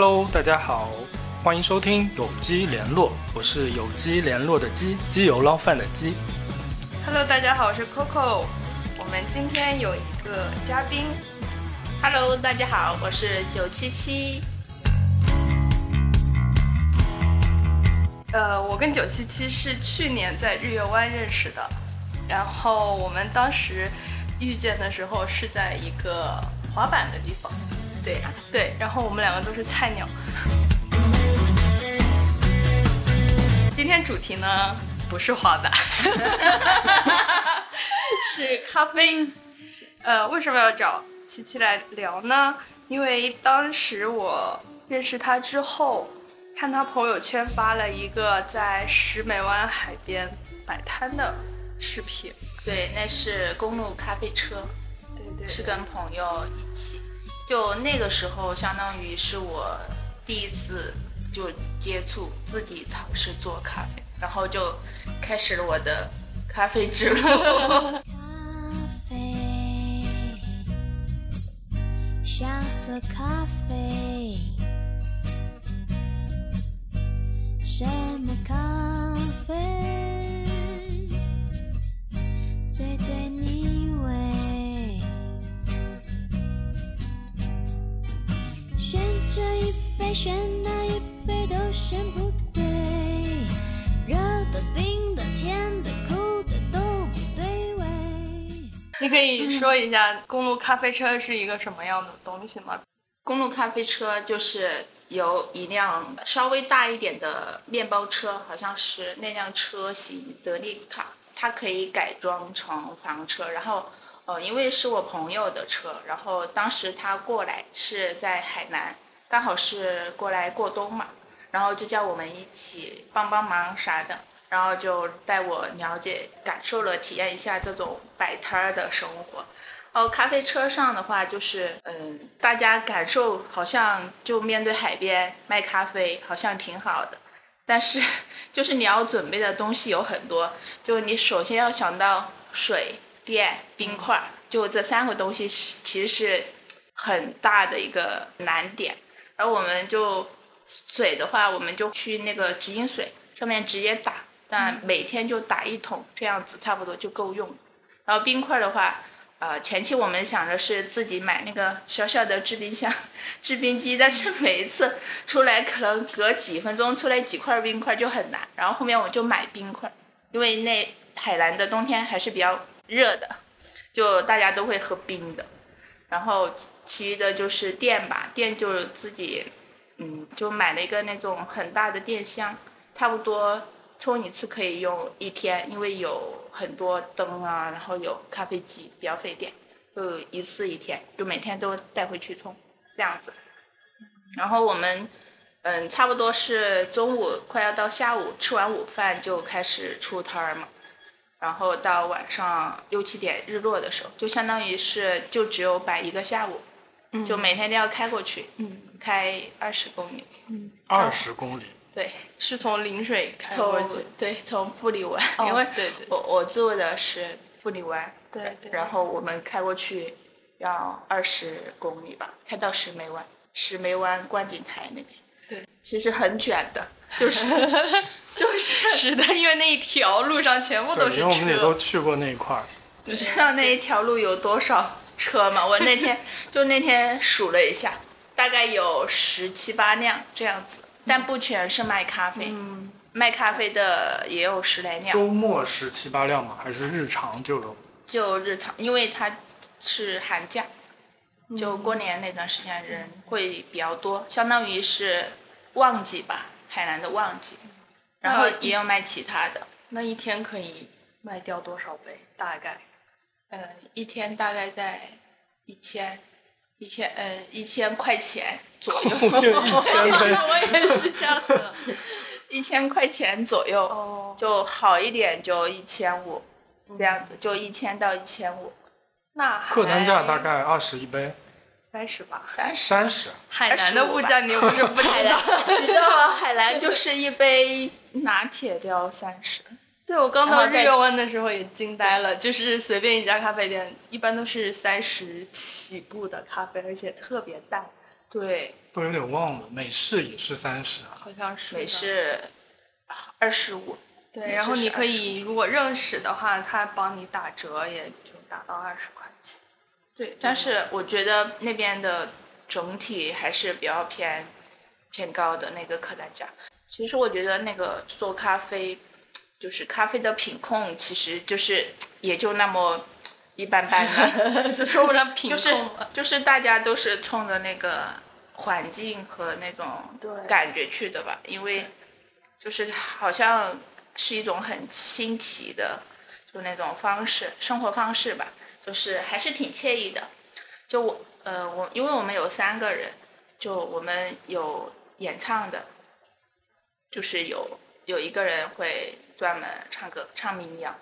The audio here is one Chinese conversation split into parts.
Hello，大家好，欢迎收听有机联络，我是有机联络的鸡，鸡油捞饭的鸡。Hello，大家好，我是 Coco。我们今天有一个嘉宾，Hello，大家好，我是九七七。呃，我跟九七七是去年在日月湾认识的，然后我们当时遇见的时候是在一个滑板的地方，对，对，然后我们两个都是菜鸟。今天主题呢不是滑板，是咖啡。呃，为什么要找七七来聊呢？因为当时我认识他之后，看他朋友圈发了一个在石梅湾海边摆摊的视频。对，那是公路咖啡车，对对是跟朋友一起。就那个时候，相当于是我第一次就接触自己尝试做咖啡，然后就开始了我的咖啡之路。咖啡，想喝咖啡，什么咖啡最对你这一杯，选那一杯都选不对，热的、冰的、甜的、苦的都不对味。你可以说一下公路咖啡车是一个什么样的东西吗？公路咖啡车就是有一辆稍微大一点的面包车，好像是那辆车型德利卡，它可以改装成房车。然后，呃，因为是我朋友的车，然后当时他过来是在海南，刚好是过来过冬嘛，然后就叫我们一起帮帮忙啥的，然后就带我了解、感受了、体验一下这种摆摊儿的生活。哦，咖啡车上的话，就是嗯，大家感受好像就面对海边卖咖啡，好像挺好的。但是，就是你要准备的东西有很多，就你首先要想到水电、冰块，就这三个东西是其实是很大的一个难点。然后我们就水的话，我们就去那个直饮水上面直接打，但每天就打一桶，这样子差不多就够用。然后冰块的话，呃，前期我们想着是自己买那个小小的制冰箱、制冰机，但是每一次出来可能隔几分钟出来几块冰块就很难。然后后面我就买冰块，因为那海南的冬天还是比较热的，就大家都会喝冰的。然后其余的就是电吧，电就自己，嗯，就买了一个那种很大的电箱，差不多充一次可以用一天，因为有很多灯啊，然后有咖啡机，比较费电，就一次一天，就每天都带回去充，这样子。然后我们，嗯，差不多是中午快要到下午，吃完午饭就开始出摊儿嘛。然后到晚上六七点日落的时候，就相当于是就只有摆一个下午，就每天都要开过去，嗯，开二十公里，二十公里，对，是从陵水开过从去。对从富里湾，哦因为对对我我住的是富里湾，对对然后我们开过去要二十公里吧，开到石梅湾，石梅湾观景台那边，对，其实很卷的，就是 就是 是的，因为那一条路上全部都对，是因为我们也都车。去过那一块儿。你知道那一条路有多少车吗？我那天 就那天数了一下，大概有十七八辆这样子，但不全是卖咖啡，嗯，卖咖啡的也有十来辆。周末十七八辆嘛，还是日常就有？就日常，因为它是寒假，就过年那段时间人会比较多，相当于是旺季吧，海南的旺季。然后也有卖其他的，那一天可以卖掉多少杯？大概？呃，一天大概在一千，一千呃一千块钱左右，一千杯，我也是这样的。一千块钱左右 哦，就好一点就一千五，这样子就一千到一千五，那客单价大概二十一杯，三十吧。三十。三十。海南的物价你又不是不知海道。南，你知道吗？海南就是一杯拿铁就要三十，对，我刚到日月湾的时候也惊呆了，就是随便一家咖啡店，一般都是三十起步的咖啡，而且特别淡，对，都有点忘了，美式也是三十啊。好像是美式二十五，对，然后你可式是25以如果认识的话，他帮你打折，也就打到二十块钱。对，但是我觉得那边的整体还是比较偏偏高的那个客单价。其实我觉得那个做咖啡，就是咖啡的品控，其实就是也就那么一般般的，说不上品就是控了。就是大家都是冲着那个环境和那种对感觉去的吧，因为就是好像是一种很新奇的，就那种方式，生活方式吧，就是还是挺惬意的。就我呃我因为我们有三个人，就我们有演唱的，就是有有一个人会专门唱歌唱民谣，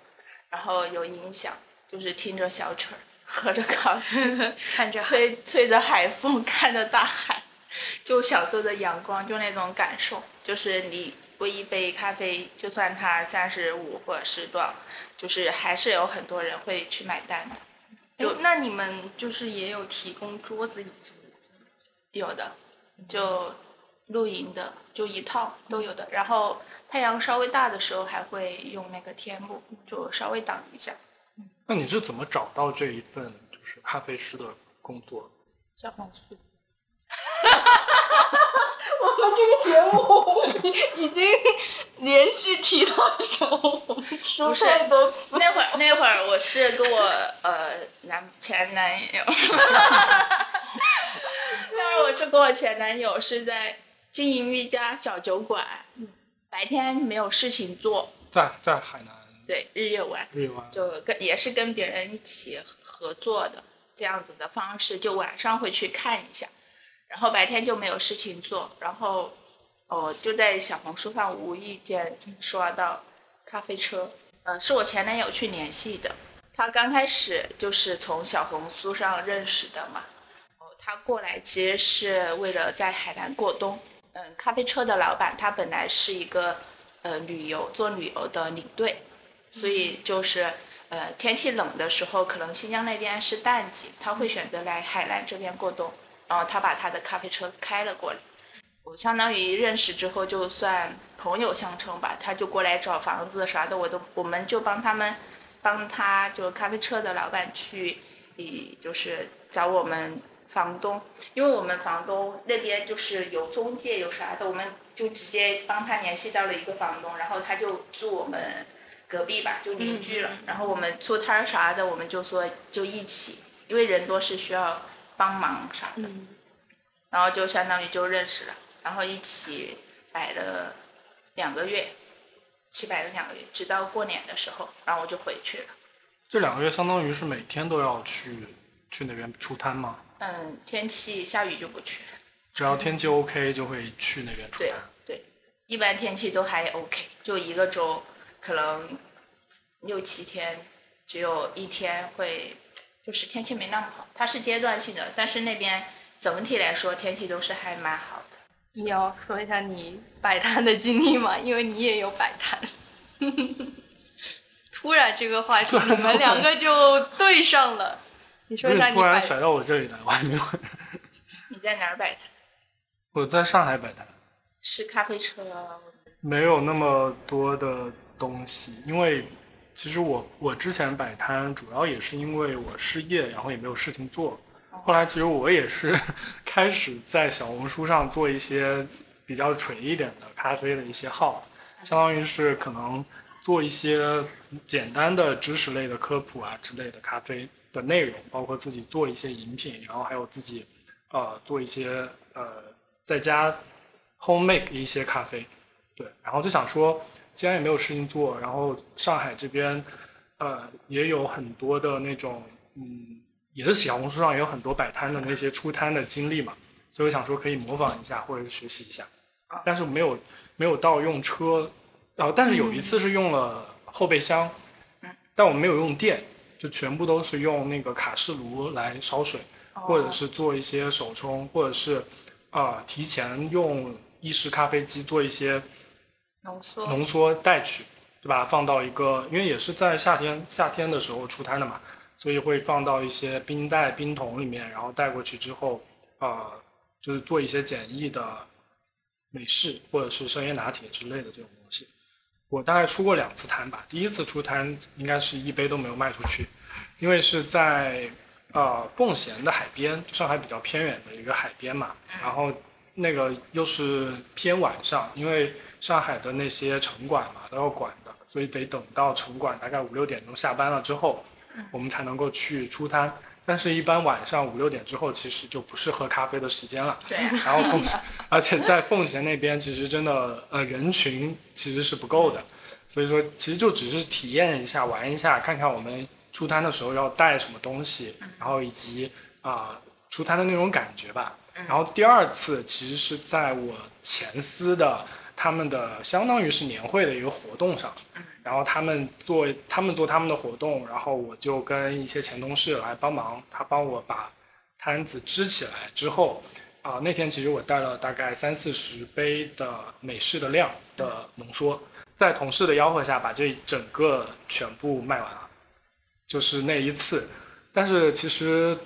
然后有音响，就是听着小曲儿，喝着咖啡，看着吹吹着海风，看着大海，就享受着阳光，就那种感受。就是你为一杯咖啡，就算它三十五或者是多少，就是还是有很多人会去买单的。哎，那你们就是也有提供桌子椅子？有的，就露营的，就一套都有的。然后太阳稍微大的时候，还会用那个天幕，就稍微挡一下。那你是怎么找到这一份就是咖啡师的工作？小红书，我 们这个节目已经连续提到小红书不是太多次。那会儿那会儿我是跟我呃男前男友，那会儿我是跟我前男友是在经营一家小酒馆，白天没有事情做，在在海南。对日月湾，日月湾，就跟也是跟别人一起合作的这样子的方式，就晚上会去看一下，然后白天就没有事情做，然后哦就在小红书上无意间刷到咖啡车，呃是我前男友去联系的，他刚开始就是从小红书上认识的嘛，哦他过来其实是为了在海南过冬，嗯咖啡车的老板他本来是一个呃旅游做旅游的领队。所以就是呃天气冷的时候，可能新疆那边是淡季，他会选择来海南这边过冬，然后他把他的咖啡车开了过来。我相当于认识之后，就算朋友相称吧，他就过来找房子啥的，我都我们就帮他们帮他就咖啡车的老板去，以就是找我们房东，因为我们房东那边就是有中介有啥的，我们就直接帮他联系到了一个房东，然后他就住我们隔壁吧，就邻居了。然后我们出摊啥的，我们就说就一起，因为人多是需要帮忙啥的，嗯，然后就相当于就认识了，然后一起摆了两个月，一起摆了两个月，直到过年的时候，然后我就回去了。这两个月相当于是每天都要去去那边出摊吗？嗯，天气下雨就不去。只要天气 OK 就会去那边出对摊。对，一般天气都还 OK，就一个周可能六七天，只有一天会就是天气没那么好，它是阶段性的，但是那边整体来说天气都是还蛮好的。你要说一下你摆摊的经历吗？因为你也有摆摊。突然这个话题，你们两个就对上了。你说一下你突然摆甩到我这里来，我还没有。你在哪儿摆摊？我在上海摆摊，是咖啡车，没有那么多的东西，因为其实我我之前摆摊主要也是因为我失业，然后也没有事情做。后来其实我也是 开始在小红书上做一些比较纯一点的咖啡的一些号，相当于是可能做一些简单的知识类的科普啊之类的咖啡的内容，包括自己做一些饮品，然后还有自己呃做一些呃在家 home make 一些咖啡，对，然后就想说，既然也没有事情做，然后上海这边呃也有很多的那种嗯，也是小红书上也有很多摆摊的那些出摊的经历嘛，所以我想说可以模仿一下或者是学习一下，但是没有没有到用车，然后但是有一次是用了后备箱，但我没有用电，就全部都是用那个卡式炉来烧水，或者是做一些手冲，或者是啊、提前用意式咖啡机做一些浓缩。浓缩带取，对吧？放到一个，因为也是在夏天夏天的时候出摊的嘛，所以会放到一些冰袋、冰桶里面，然后带过去之后，呃，就是做一些简易的美式或者是生椰拿铁之类的这种东西。我大概出过两次摊吧，第一次出摊应该是一杯都没有卖出去，因为是在呃奉贤的海边，上海比较偏远的一个海边嘛，然后那个又是偏晚上，因为上海的那些城管嘛都要管的，所以得等到城管大概五六点钟下班了之后，我们才能够去出摊。但是，一般晚上五六点之后，其实就不是喝咖啡的时间了。对啊，然后奉，而且在奉贤那边，其实真的呃人群其实是不够的，所以说其实就只是体验一下、玩一下，看看我们出摊的时候要带什么东西，然后以及啊、出摊的那种感觉吧。然后第二次其实是在我前司的他们的相当于是年会的一个活动上，然后他们做他们做他们的活动，然后我就跟一些前同事来帮忙，他帮我把摊子支起来之后，啊、那天其实我带了大概三四十杯的美式的量的浓缩，在同事的吆喝下把这整个全部卖完了，就是那一次。但是其实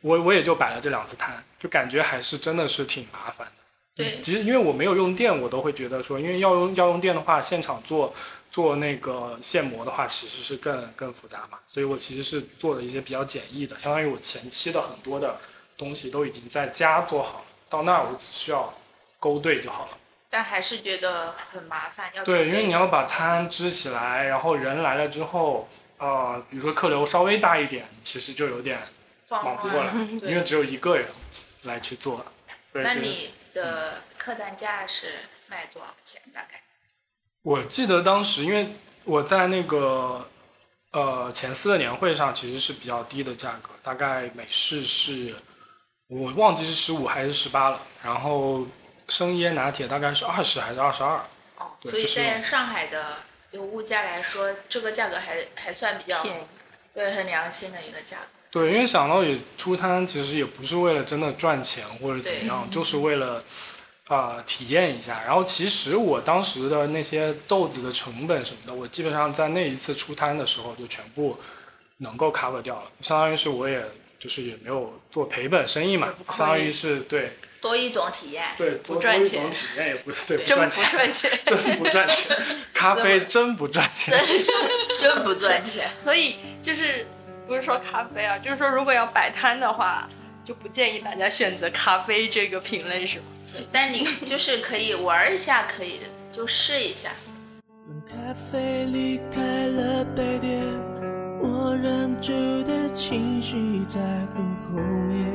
我我也就摆了这两次摊，就感觉还是真的是挺麻烦的。对其实因为我没有用电，我都会觉得说，因为要用要用电的话，现场做做那个现磨的话，其实是更更复杂嘛。所以我其实是做了一些比较简易的，相当于我前期的很多的东西都已经在家做好了，到那儿我只需要勾兑就好了。但还是觉得很麻烦，要对，因为你要把摊支起来，然后人来了之后，呃，比如说客流稍微大一点，其实就有点忙不过来，因为，只有一个人来去做，那你的客单价是卖多少钱？大概？我记得当时，因为我在那个呃前四的年会上，其实是比较低的价格，大概美式是我忘记是十五还是十八了，然后生椰拿铁大概是二十还是二十二，哦，所以在上海的就物价来说，这个价格还还算比较便宜。对很良心的一个价格。对，因为想到也出摊，其实也不是为了真的赚钱或者怎么样，就是为了呃体验一下。然后其实我当时的那些豆子的成本什么的，我基本上在那一次出摊的时候就全部能够 cover 掉了，相当于是我也就是也没有做赔本生意嘛，相当于是对多一种体验，对不多多一赚钱种体验也不是对 不赚钱，赚钱。真不赚钱，咖啡真不赚钱。真真真不赚钱。所以就是不是说咖啡啊，就是说如果要摆摊的话，就不建议大家选择咖啡这个品类，是吗？对但你就是可以玩一下，可以的，就试一下。咖啡离开了杯垫，我忍住的情绪在更后面。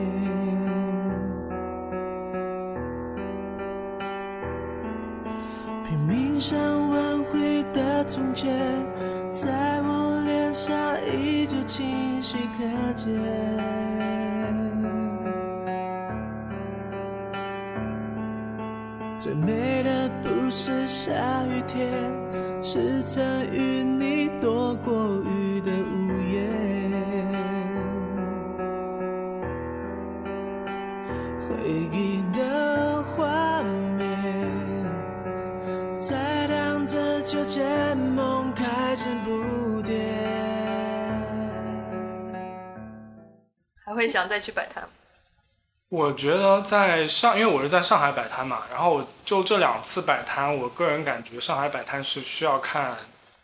拼命想挽回的从前，在我下依旧清晰可见。最美的不是下雨天，是曾与你躲过雨的屋檐。回忆的画面，在荡着秋千梦开始不会想再去摆摊吗？我觉得在上，因为我是在上海摆摊嘛，然后我就这两次摆摊，我个人感觉上海摆摊是需要看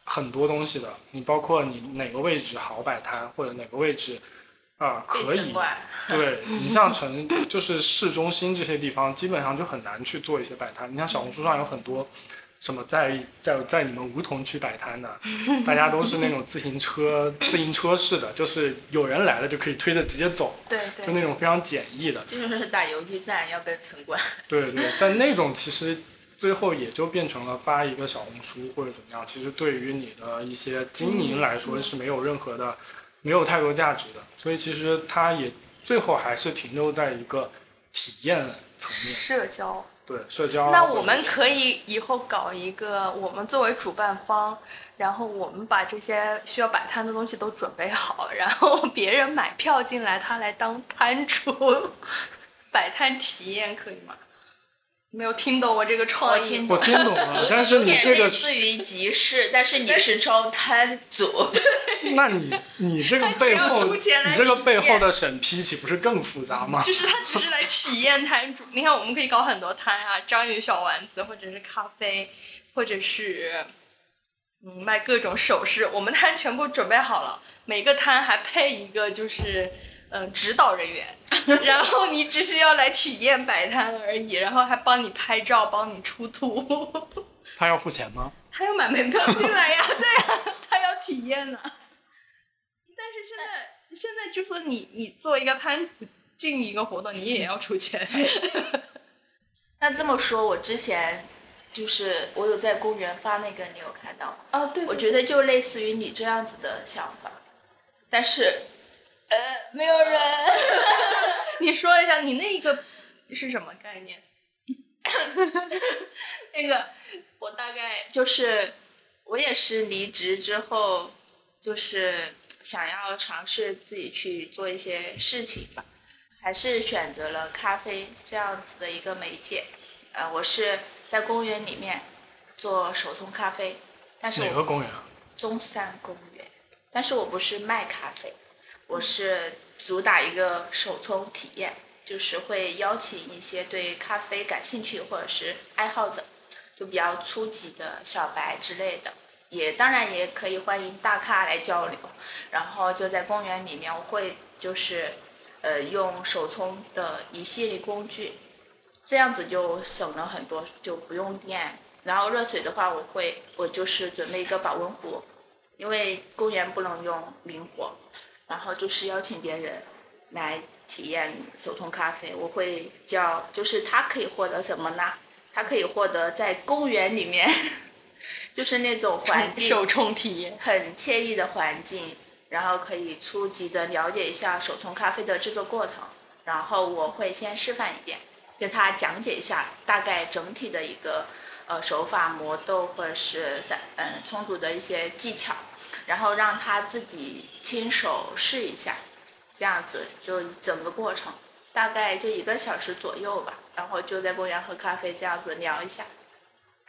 很多东西的。你包括你哪个位置好摆摊，或者哪个位置啊、可以。对你像城就是市中心这些地方，基本上就很难去做一些摆摊。你像小红书上有很多什么在在在你们梧桐区摆摊的，大家都是那种自行车自行车式的，就是有人来了就可以推着直接走，对就那种非常简易的。这就是打游击战要跟城管。对对，但那种其实最后也就变成了发一个小红书或者怎么样，其实对于你的一些经营来说是没有任何的、没有太多价值的，所以其实它也最后还是停留在一个体验层面，社交。对社交啊。那我们可以以后搞一个，我们作为主办方，然后我们把这些需要摆摊的东西都准备好，然后 别人买票进来，他来当摊主，摆摊体验可以吗？没有听懂我这个创意，我听懂了，但是有点你这个类似于集市，但是你是招摊主。那你你这个背后，你这个背后的审批岂不是更复杂吗？就是他只是来体验摊主。你看，我们可以搞很多摊啊，章鱼小丸子，或者是咖啡，或者是嗯卖各种首饰。我们摊全部准备好了，每个摊还配一个就是嗯、呃指导人员，然后你只需要来体验摆摊而已，然后还帮你拍照，帮你出图。他要付钱吗？他要买门票进来呀，对呀、他要体验呢、但是现在现在就说你你做一个摊主进一个活动，你也要出钱。那这么说，我之前就是我有在公园发那个，你有看到吗？啊，对我觉得就类似于你这样子的想法，但是，呃，没有人。你说一下你那个是什么概念？那个，我大概就是，我也是离职之后，就是想要尝试自己去做一些事情吧，还是选择了咖啡这样子的一个媒介。呃，我是在公园里面做手冲咖啡，但是哪个公园啊？中山公园，但是我不是卖咖啡，我是主打一个手冲体验，就是会邀请一些对咖啡感兴趣或者是爱好者，就比较初级的小白之类的，也当然也可以欢迎大咖来交流。然后就在公园里面，我会就是呃用手冲的一系列工具，这样子就省了很多，就不用电。然后热水的话，我会我就是准备一个保温壶，因为公园不能用明火，然后就是邀请别人来体验手冲咖啡。我会叫，就是他可以获得什么呢？他可以获得在公园里面，就是那种环 境手冲体验。很惬意的环境，然后可以初级的了解一下手冲咖啡的制作过程，然后我会先示范一遍，跟他讲解一下大概整体的一个呃手法磨豆或者是散嗯冲煮的一些技巧，然后让他自己亲手试一下，这样子就整个过程大概就一个小时左右吧，然后就在公园喝咖啡这样子聊一下。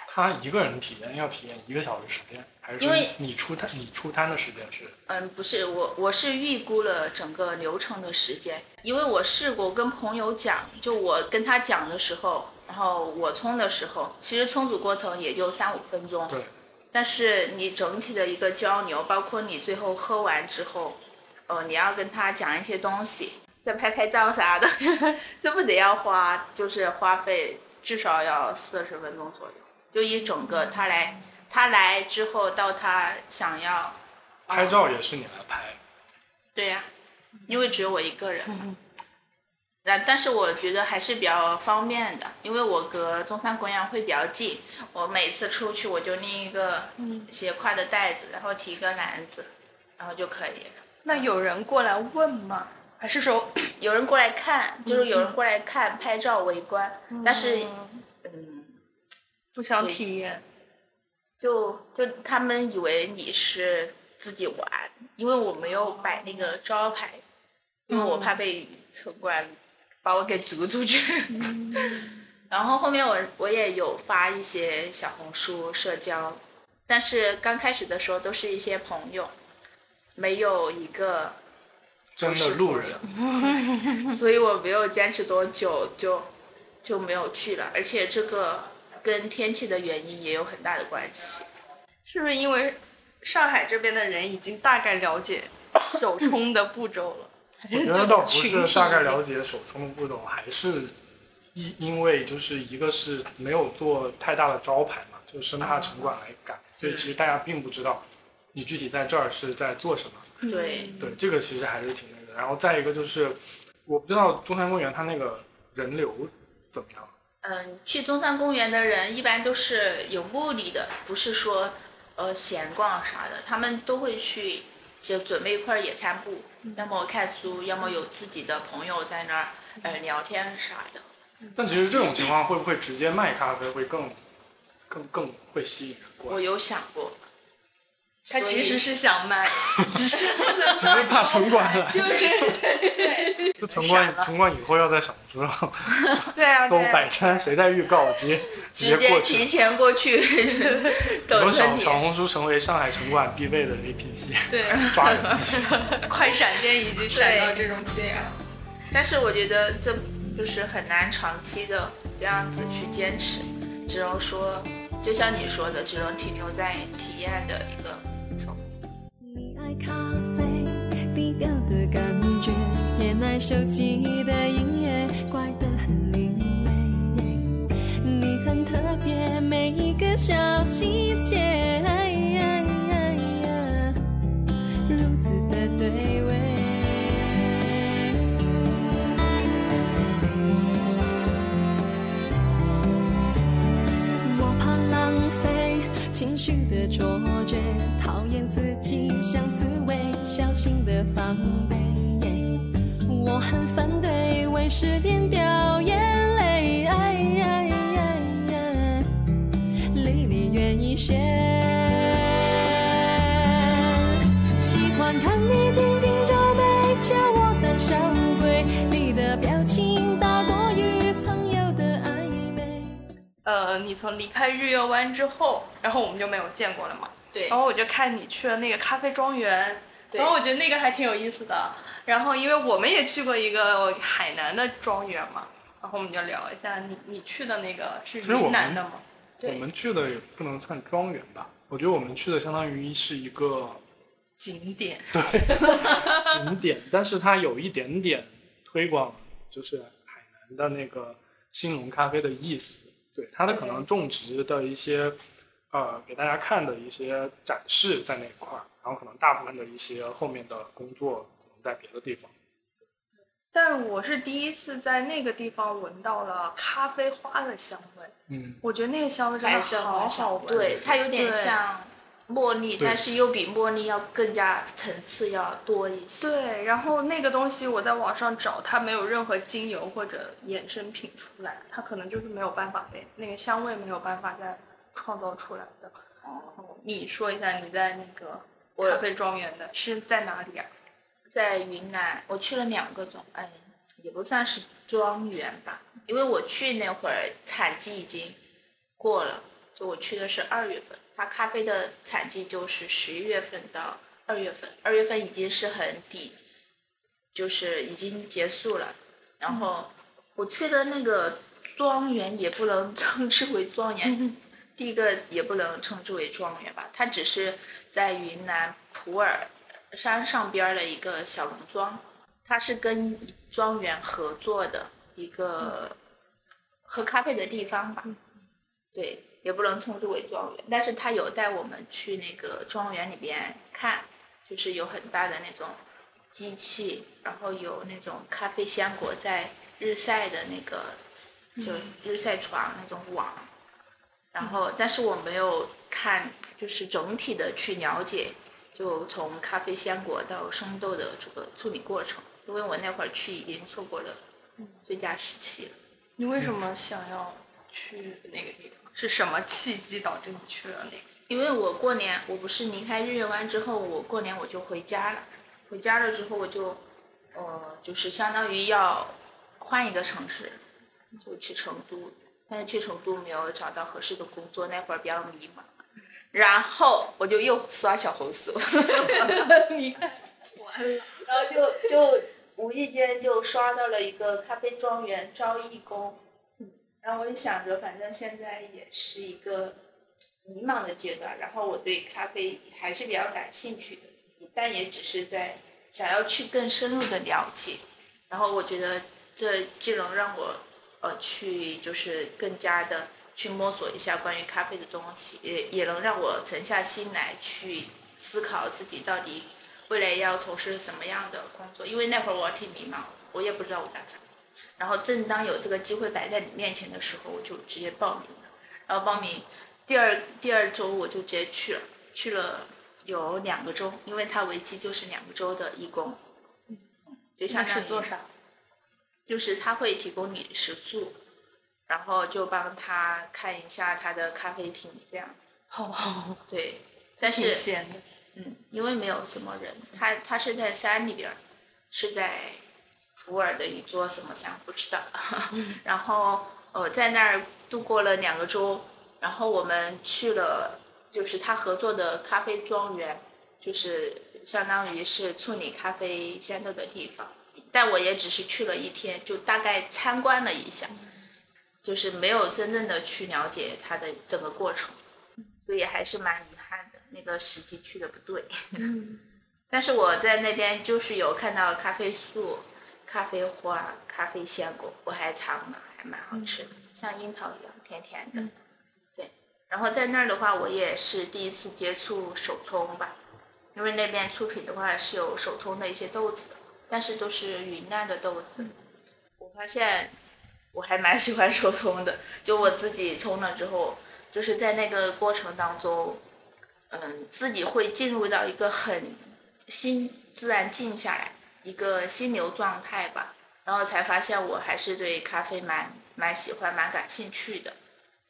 他一个人体验要体验一个小时时间，还是因为你出摊你出摊的时间是？嗯，不是我，我是预估了整个流程的时间，因为我试过跟朋友讲，就我跟他讲的时候，然后我冲的时候，其实冲煮过程也就三五分钟，对，但是你整体的一个交流，包括你最后喝完之后，呃，你要跟他讲一些东西，再拍拍照啥的，这不得要花，就是花费至少要四十分钟左右，就一整个他来，他来之后到他想要。拍照也是你来拍，对呀、因为只有我一个人嘛。但但是我觉得还是比较方便的，因为我隔中山公园会比较近，我每次出去我就拎一个斜挎的袋子，然后提一个篮子，然后就可以了。那有人过来问吗？还是说有人过来看，就是有人过来看拍照围观，但是嗯，不想体验？就就他们以为你是自己玩，因为我没有摆那个招牌，因为我怕被城管把我给逐出去。然后后面我我也有发一些小红书社交，但是刚开始的时候都是一些朋友，没有一个真的路人，所以我没有坚持多久就就没有去了，而且这个跟天气的原因也有很大的关系。是不是因为上海这边的人已经大概了解手冲的步骤了？我觉得倒不是大概了解手冲的步骤，还是因因为就是一个是没有做太大的招牌嘛，就生怕城管来赶，所以其实大家并不知道你具体在这儿是在做什么。对，对，这个其实还是挺那个的。然后再一个就是，我不知道中山公园它那个人流怎么样。嗯，去中山公园的人一般都是有目的的，不是说呃闲逛啥的，他们都会去就准备一块野餐布，要么看书，要么有自己的朋友在那儿呃聊天啥的。但其实这种情况会不会直接卖咖啡会更更更会吸引人过来？我有想过，他其实是想卖，只是只是怕城管来，就是 对，就城管城管以后要在小红书上对啊，搜对啊摆摊，谁在预告，直接直直接过提。前过去等。小小红书成为上海城管必备的 APP，对，抓人。快闪电已经闪到这种对呀、但是我觉得这就是很难长期的这样子去坚持，只能说，就像你说的，只能停留在体验的一个层。咖啡，低调的感觉，偏爱手机的音乐，怪得很另类。你很特别，每一个小细节，如此的对味。我怕浪费情绪的错觉，讨厌自己像刺猬，小心的防备。我很反对为失恋掉眼泪，离你远一些。呃，你从离开日月湾之后，然后我们就没有见过了嘛。对然后我就看你去了那个咖啡庄园，对然后我觉得那个还挺有意思的。然后因为我们也去过一个海南的庄园嘛，然后我们就聊一下你你去的那个是云南的吗？我们去的也不能算庄园吧，我觉得我们去的相当于是一个景点。对景点，但是它有一点点推广，就是海南的那个兴隆咖啡的意思。对它的可能种植的一些，呃，给大家看的一些展示在那一块儿，然后可能大部分的一些后面的工作可能在别的地方。但我是第一次在那个地方闻到了咖啡花的香味，嗯，我觉得那个香味真的好花好闻。对，它有点像茉莉，对但是又比茉莉要更加层次要多一些。对，然后那个东西我在网上找，它没有任何精油或者衍生品出来，它可能就是没有办法被那个香味没有办法再创造出来的。哦，你说一下你在那个我咖啡庄园的是在哪里啊？在云南，我去了两个种，哎，也不算是庄园吧，因为我去那会儿产季已经过了，就我去的是二月份，它咖啡的产季就是十一月份到二月份，二月份已经是很底，就是已经结束了。然后我去的那个庄园也不能 称之为庄园，第一个也不能称之为庄园吧，它只是在云南普洱山上边儿的一个小农庄，它是跟庄园合作的一个喝咖啡的地方吧。对，也不能称之为庄园，但是他有带我们去那个庄园里边看，就是有很大的那种机器，然后有那种咖啡香果在日晒的那个，就日晒床那种网。然后，但是我没有看，就是整体的去了解，就从咖啡鲜果到生豆的这个处理过程，因为我那会儿去已经错过了最佳时期了。你为什么想要去那个地方？是什么契机导致你去了那个？因为我过年，我不是离开日月湾之后，我过年我就回家了。回家了之后，我就，呃，就是相当于要换一个城市，就去成都。但是去成都没有找到合适的工作，那会儿比较迷茫。然后我就又刷小红书，你看，完了。然后就就无意间就刷到了一个咖啡庄园招义工，然后我就想着，反正现在也是一个迷茫的阶段，然后我对咖啡还是比较感兴趣的，但也只是在想要去更深入的了解，然后我觉得这既能让我呃去就是更加的去摸索一下关于咖啡的东西，也也能让我沉下心来去思考自己到底未来要从事什么样的工作，因为那会儿我挺迷茫，我也不知道我干啥。然后正当有这个机会摆在你面前的时候，我就直接报名了。然后报名第二第二周我就直接去了，去了有两个周，因为它为期就是两个周的义工。嗯，就相当于是做啥？就是他会提供你食宿，然后就帮他看一下他的咖啡厅这样子。好好，对，但挺是。嗯，因为没有什么人，他他是在山里边儿，是在普洱的一座什么山不知道，然后呃在那儿度过了两个周，然后我们去了就是他合作的咖啡庄园，就是相当于是处理咖啡鲜豆的地方，但我也只是去了一天，就大概参观了一下，就是没有真正的去了解它的整个过程，所以还是蛮遗憾的，那个时机去的不对。但是我在那边就是有看到咖啡树、咖啡花、咖啡鲜果，我还尝了，还蛮好吃的，像樱桃一样甜甜的。对，然后在那儿的话，我也是第一次接触手冲吧，因为那边出品的话是有手冲的一些豆子的，但是都是云南的豆子。我发现我还蛮喜欢手冲的，就我自己冲了之后，就是在那个过程当中，嗯，自己会进入到一个很心自然静下来，一个心流状态吧，然后才发现我还是对咖啡蛮蛮喜欢、蛮感兴趣的，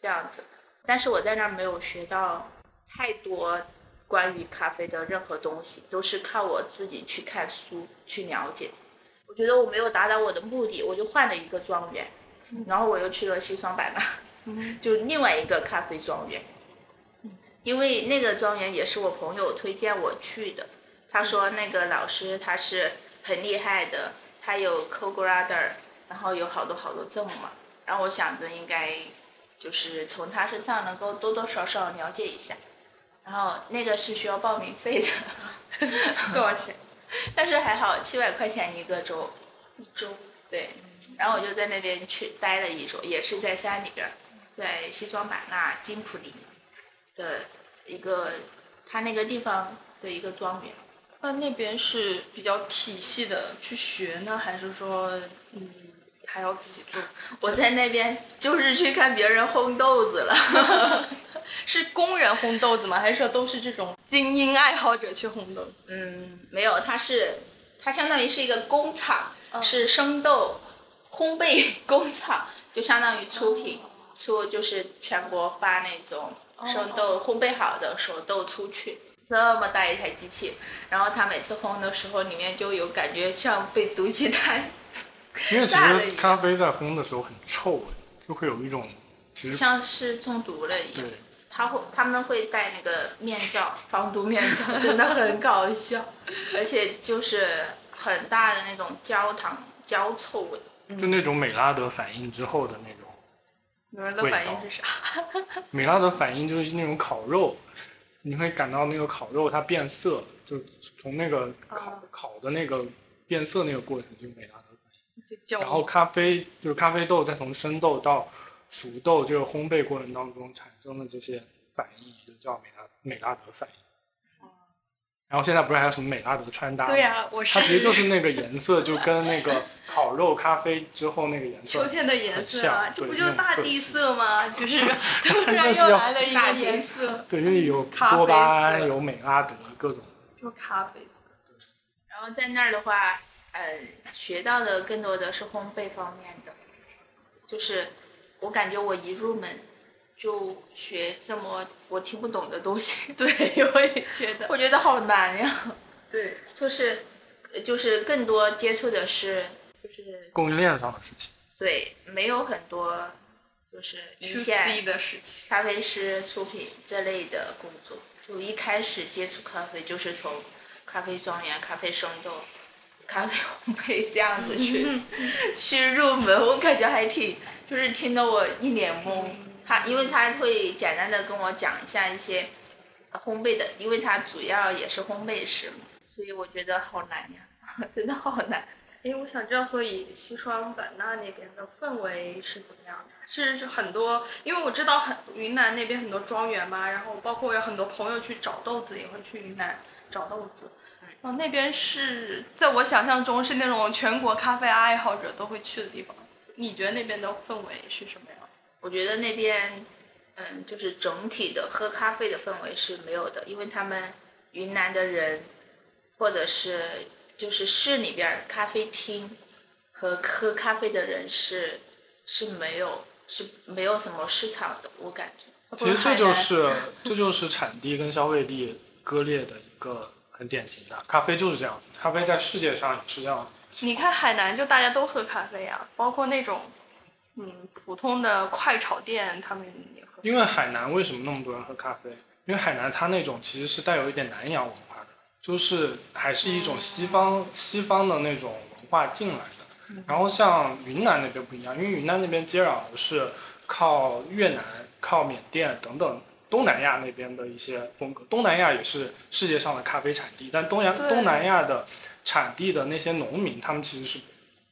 这样子。但是我在那儿没有学到太多关于咖啡的任何东西，都是靠我自己去看书去了解。我觉得我没有达到我的目的，我就换了一个庄园，然后我又去了西双版纳，就另外一个咖啡庄园。因为那个庄园也是我朋友推荐我去的，他说那个老师他是很厉害的，他有 co-grader，然后有好多好多证嘛，然后我想着应该就是从他身上能够多多少少了解一下，然后那个是需要报名费的，多少钱？但是还好七百块钱一个周，一周。对，然后我就在那边去待了一周，也是在山里边儿，在西双版纳金普林的一个他那个地方的一个庄园。那那边是比较体系的去学呢，还是说嗯还要自己做？我在那边就是去看别人烘豆子了，是工人烘豆子吗？还是说都是这种精英爱好者去烘豆子？嗯，没有，它是它相当于是一个工厂，是生豆烘焙工厂，就相当于出品，出就是全国发那种生豆烘焙好的熟豆出去。这么大一台机器，然后它每次烘的时候，里面就有感觉像被毒气弹，因为其实咖啡在烘的时候很臭哎，就会有一种其实像是中毒了一样。对他会他们会戴那个面罩，防毒面罩，真的很搞笑，而且就是很大的那种焦糖焦臭味。就那种美拉德反应之后的那种你们的反应是啥？美拉德反应就是那种烤肉，你会感到那个烤肉它变色，就从那个烤、啊烤的那个变色那个过程就是美拉德反应。然后咖啡就是咖啡豆再从生豆到熟豆这个烘焙过程当中产生的这些反应，就叫美拉美拉德反应。然后现在不是还有什么美拉德穿搭？对呀、我是它其实就是那个颜色，就跟那个烤肉咖啡之后那个颜色秋天的颜色啊，这不就是大地色吗？就是 突然又来了一大个颜色色，对，因为有咖啡多巴胺，色有美拉德，各种。就咖啡色。然后在那儿的话，呃，学到的更多的是烘焙方面的，就是我感觉我一入门就学这么我听不懂的东西，对，我也觉得。我觉得好难呀。对，就是呃就是更多接触的是就是供应链上的事情。对，没有很多就是一线的事情。咖啡师、出品这类的工作。就一开始接触咖啡，就是从咖啡庄园、咖啡生豆、咖啡烘焙这样子去 去入门，我感觉还挺，就是听得我一脸懵。他因为他会简单的跟我讲一下一些烘焙的，因为他主要也是烘焙师嘛，所以我觉得好难呀，真的好难。哎，我想知道，所以西双版纳那边的氛围是怎么样的？是是很多，因为我知道很云南那边很多庄园嘛，然后包括我有很多朋友去找豆子，也会去云南找豆子。然后那边是在我想象中是那种全国咖啡爱好者都会去的地方。你觉得那边的氛围是什么样？我觉得那边，嗯，就是整体的喝咖啡的氛围是没有的，因为他们云南的人，或者是就是市里边儿咖啡厅和喝咖啡的人是是没有是没有什么市场的，我感觉。其实这就是这就是产地跟消费地割裂的一个很典型的。咖啡就是这样子，咖啡在世界上也是这样子。你看海南就大家都喝咖啡啊，包括那种嗯普通的快炒店，他们也喝。因为海南为什么那么多人喝咖啡？因为海南它那种其实是带有一点南洋文化的，就是还是一种西方西方的那种文化进来的。然后像云南那边不一样，因为云南那边接壤的是靠越南、靠缅甸等等东南亚那边的一些风格。东南亚也是世界上的咖啡产地，但东亚东南亚的产地的那些农民，他们其实是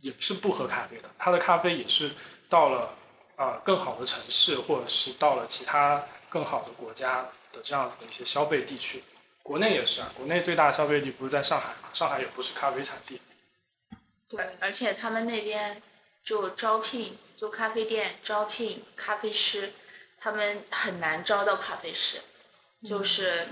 也是不喝咖啡的，他的咖啡也是到了呃更好的城市，或者是到了其他更好的国家的这样子的一些消费地区。国内也是啊，国内最大的消费地不是在上海嘛？上海也不是咖啡产地。对，而且他们那边就招聘做咖啡店招聘咖啡师，他们很难招到咖啡师，就是、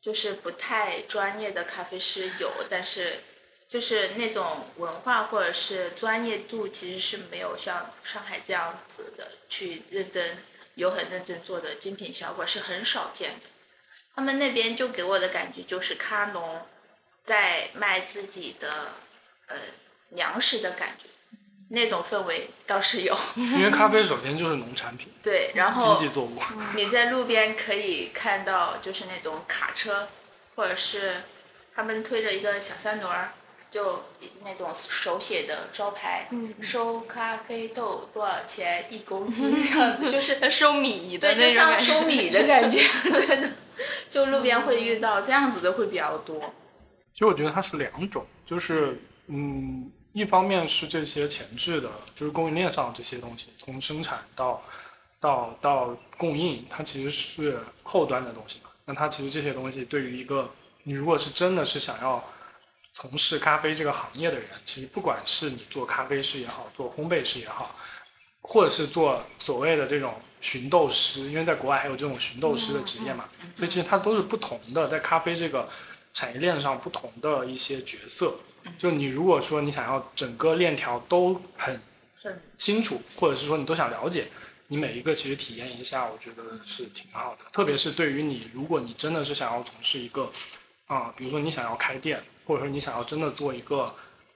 就是不太专业的咖啡师有，但是就是那种文化或者是专业度其实是没有像上海这样子的去认真有很认真做的精品小馆是很少见的。他们那边就给我的感觉就是咖农在卖自己的呃粮食的感觉，那种氛围倒是有。因为咖啡首先就是农产品，对，然后经济作物。你在路边可以看到就是那种卡车，或者是他们推着一个小三轮儿，就那种手写的招牌，嗯收咖啡豆多少钱一公斤 这样子，就是收米的，就那种感觉。像收米的感觉，真的，就路边会遇到这样子的会比较多。其实我觉得它是两种，就是嗯，一方面是这些前置的，就是供应链上这些东西，从生产到到到供应，它其实是后端的东西嘛。那它其实这些东西对于一个你如果是真的是想要从事咖啡这个行业的人，其实不管是你做咖啡师也好，做烘焙师也好，或者是做所谓的这种寻豆师，因为在国外还有这种寻豆师的职业嘛，所以其实它都是不同的，在咖啡这个产业链上不同的一些角色。就你如果说你想要整个链条都很很清楚，或者是说你都想了解，你每一个其实体验一下，我觉得是挺好的。特别是对于你，如果你真的是想要从事一个啊、比如说你想要开店，或者说你想要真的做一个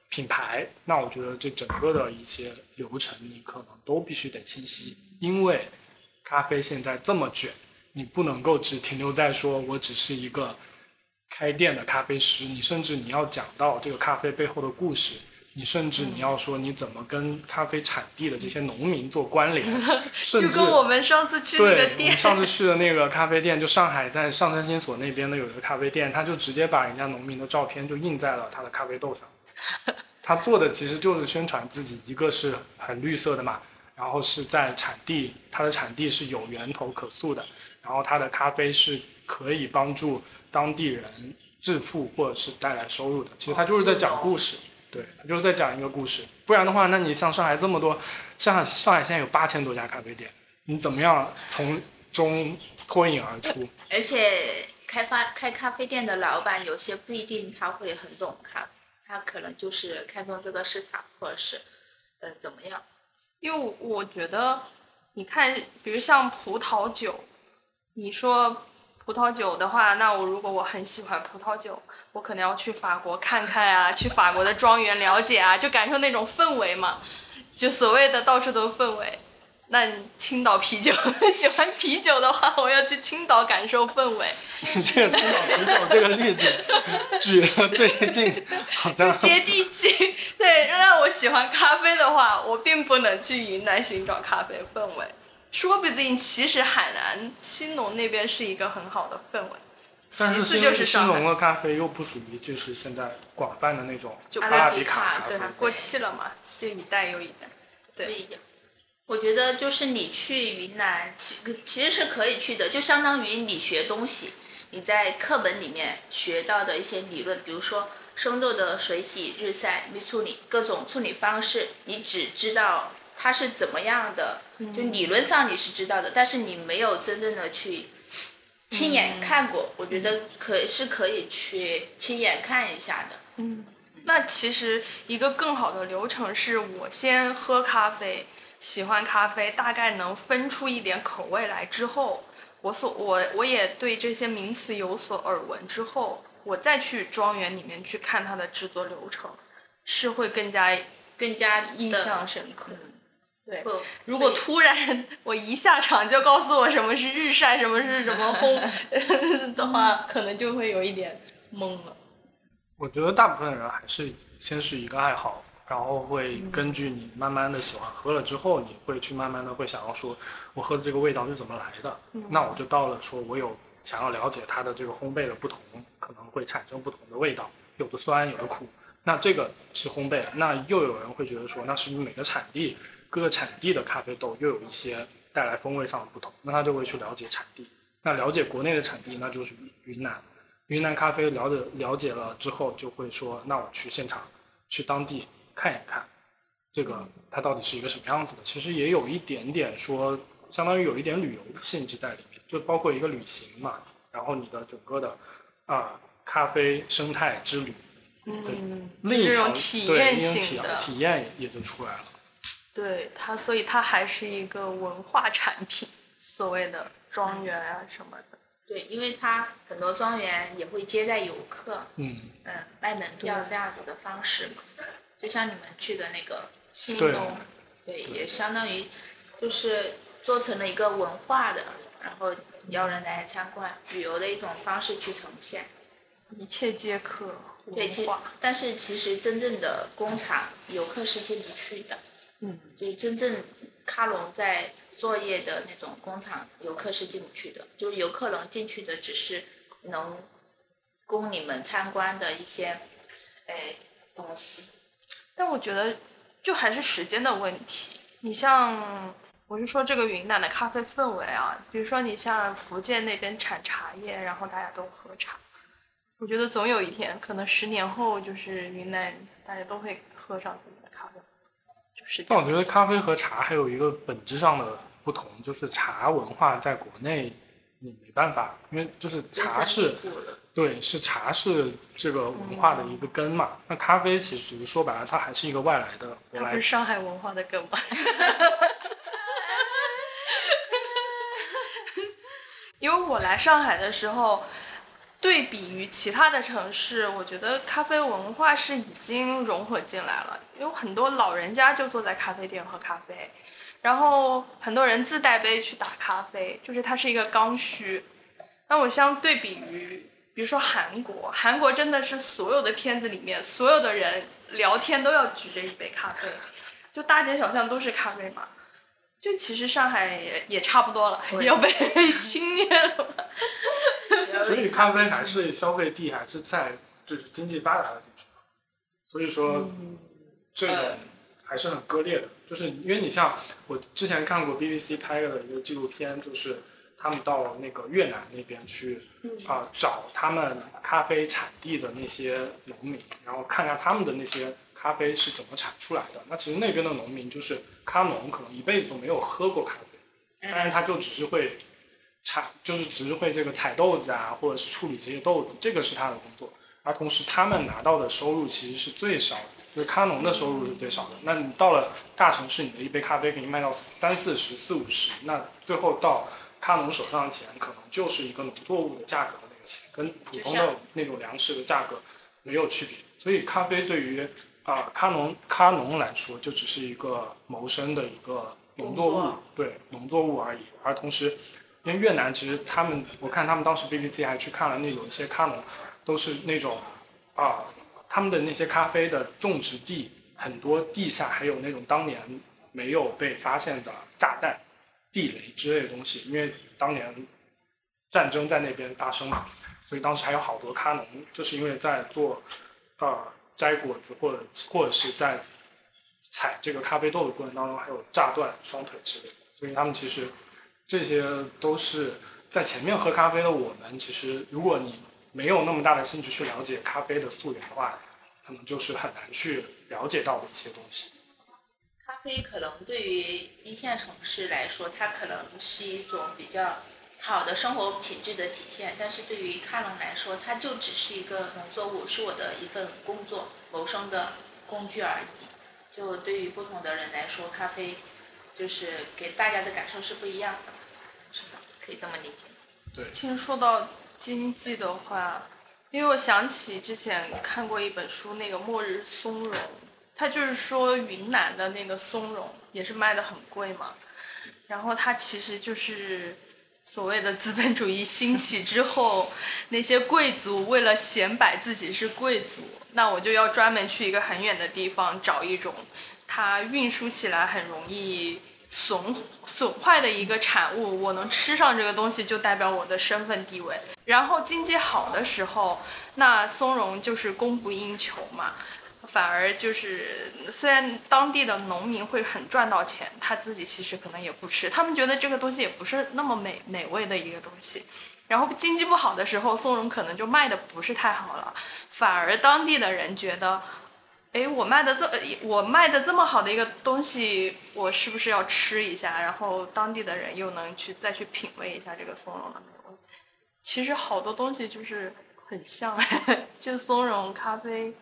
品牌，那我觉得这整个的一些流程你可能都必须得清晰，因为咖啡现在这么卷，你不能够只停留在说我只是一个开店的咖啡师，你甚至你要讲到这个咖啡背后的故事，你甚至你要说你怎么跟咖啡产地的这些农民做关联，甚至就跟我们上次去那个店们，上次去的那个咖啡店，就上海在上城新所那边的有一个咖啡店，他就直接把人家农民的照片就印在了他的咖啡豆上。他做的其实就是宣传自己，一个是很绿色的嘛，然后是在产地，它的产地是有源头可溯的，然后它的咖啡是可以帮助当地人致富或者是带来收入的。其实他就是在讲故事，对，就是在讲一个故事。不然的话，那你像上海这么多，上海上海现在有八千多家咖啡店，你怎么样从中脱颖而出？而且开发开咖啡店的老板有些不一定他会很懂咖啡，他可能就是看中这个市场，或者是呃怎么样。因为我觉得，你看，比如像葡萄酒，你说葡萄酒的话，那我如果我很喜欢葡萄酒，我可能要去法国看看啊，去法国的庄园了解啊，就感受那种氛围嘛，就所谓的到处都是氛围。那你青岛啤酒，喜欢啤酒的话，我要去青岛感受氛围，你这个青岛啤酒这个例子举的最近好像接地气。对，那我喜欢咖啡的话，我并不能去云南寻找咖啡氛围，说不定其实海南兴隆那边是一个很好的氛围。但是就是新上海，农的咖啡又不属于就是现在广泛的那种就阿拉比卡对。过气了嘛，就一代又一代。对，不一样。我觉得就是你去云南，其其实是可以去的，就相当于你学东西，你在课本里面学到的一些理论，比如说生豆的水洗、日晒、蜜处理各种处理方式，你只知道它是怎么样的，就理论上你是知道的，但是你没有真正的去亲眼看过，我觉得可是可以去亲眼看一下的。嗯那其实一个更好的流程是我先喝咖啡，喜欢咖啡，大概能分出一点口味来之后，我所我我也对这些名词有所耳闻之后，我再去庄园里面去看它的制作流程，是会更加更加印象深刻。嗯对，如果突然我一下场就告诉我什么是日晒，什么是什么烘 的话，可能就会有一点懵了。我觉得大部分人还是先是一个爱好，然后会根据你慢慢的喜欢喝了之后，你会去慢慢的会想要说，我喝的这个味道是怎么来的？那我就到了说我有想要了解它的这个烘焙的不同，可能会产生不同的味道，有的酸，有的苦。那这个是烘焙，那又有人会觉得说，那是不是每个产地各个产地的咖啡豆又有一些带来风味上的不同？那他就会去了解产地。那了解国内的产地，那就是云南。云南咖啡了解了解了之后，就会说，那我去现场，去当地看一看，这个它到底是一个什么样子的。其实也有一点点说，相当于有一点旅游的性质在里面，就包括一个旅行嘛，然后你的整个的啊、咖啡生态之旅，对嗯，另一种体对验另一性的，条体验也就出来了。对它，所以它还是一个文化产品，所谓的庄园啊什么的。对，因为它很多庄园也会接待游客，嗯，嗯，卖门票这样子的方式嘛，就像你们去的那个新对东，对，也相当于就是做成了一个文化的，然后邀人来参观旅游的一种方式去呈现。一切皆可对，其。但是其实真正的工厂游客是进不去的，嗯，就真正卡隆在作业的那种工厂，游客是进不去的。就是游客能进去的，只是能供你们参观的一些，哎，东西。但我觉得就还是时间的问题。你像，我是说这个云南的咖啡氛围啊，比如说你像福建那边产茶叶，然后大家都喝茶，我觉得总有一天，可能十年后，就是云南大家都会喝上是这样。但我觉得咖啡和茶还有一个本质上的不同，就是茶文化在国内你没办法，因为就是茶是对，是茶是这个文化的一个根嘛。那咖啡其实说白了，它还是一个外来的，我来它不是上海文化的根吗？因为我来上海的时候，对比于其他的城市，我觉得咖啡文化是已经融合进来了。有很多老人家就坐在咖啡店喝咖啡，然后很多人自带杯去打咖啡，就是它是一个刚需。那我相对比于，比如说韩国，韩国真的是所有的片子里面，所有的人聊天都要举着一杯咖啡，就大街小巷都是咖啡嘛。就其实上海也也差不多了，要被 侵略了嘛。所以咖啡还是消费地还是在就是经济发达的地区，所以说这种还是很割裂的。就是因为你像我之前看过 BBC 拍的一个纪录片，就是他们到那个越南那边去啊、找他们咖啡产地的那些农民，然后看看他们的那些咖啡是怎么产出来的。那其实那边的农民就是咖农，可能一辈子都没有喝过咖啡，但是他就只是会产，就是只是会这个采豆子啊，或者是处理这些豆子，这个是他的工作。而同时，他们拿到的收入其实是最少的，就是咖农的收入是最少的。那你到了大城市，你的一杯咖啡可以卖到三四十、四五十，那最后到咖农手上的钱，可能就是一个农作物的价格的那个钱，跟普通的那种粮食的价格没有区别。所以，咖啡对于啊、咖农咖农来说，就只是一个谋生的一个农作物，对农作物而已。而同时，因为越南其实他们，我看他们当时 BBC 还去看了那有一些咖农，都是那种啊、他们的那些咖啡的种植地，很多地下还有那种当年没有被发现的炸弹、地雷之类的东西，因为当年战争在那边发生嘛，所以当时还有好多咖农，就是因为在做呃摘果子或者或者是在采这个咖啡豆的过程当中，还有炸断双腿之类的，所以他们其实这些都是在前面喝咖啡的我们，其实如果你没有那么大的兴趣去了解咖啡的溯源的话，可能就是很难去了解到的一些东西。咖啡可能对于一线城市来说，它可能是一种比较好的生活品质的体现，但是对于卡农来说，它就只是一个农作物，是我的一份工作谋生的工具而已。就对于不同的人来说，咖啡就是给大家的感受是不一样的，可以这么理解。对，其实说到经济的话，因为我想起之前看过一本书，那个《末日松茸》，它就是说云南的那个松茸也是卖的很贵嘛，然后它其实就是所谓的资本主义兴起之后，那些贵族为了显摆自己是贵族，那我就要专门去一个很远的地方找一种它运输起来很容易损损坏的一个产物，我能吃上这个东西，就代表我的身份地位。然后经济好的时候，那松茸就是供不应求嘛，反而就是虽然当地的农民会很赚到钱，他自己其实可能也不吃，他们觉得这个东西也不是那么美美味的一个东西。然后经济不好的时候，松茸可能就卖的不是太好了，反而当地的人觉得，哎，我卖的这我卖的这么好的一个东西，我是不是要吃一下？然后当地的人又能去再去品味一下这个松茸的美味。其实好多东西就是很像，就松茸、咖啡，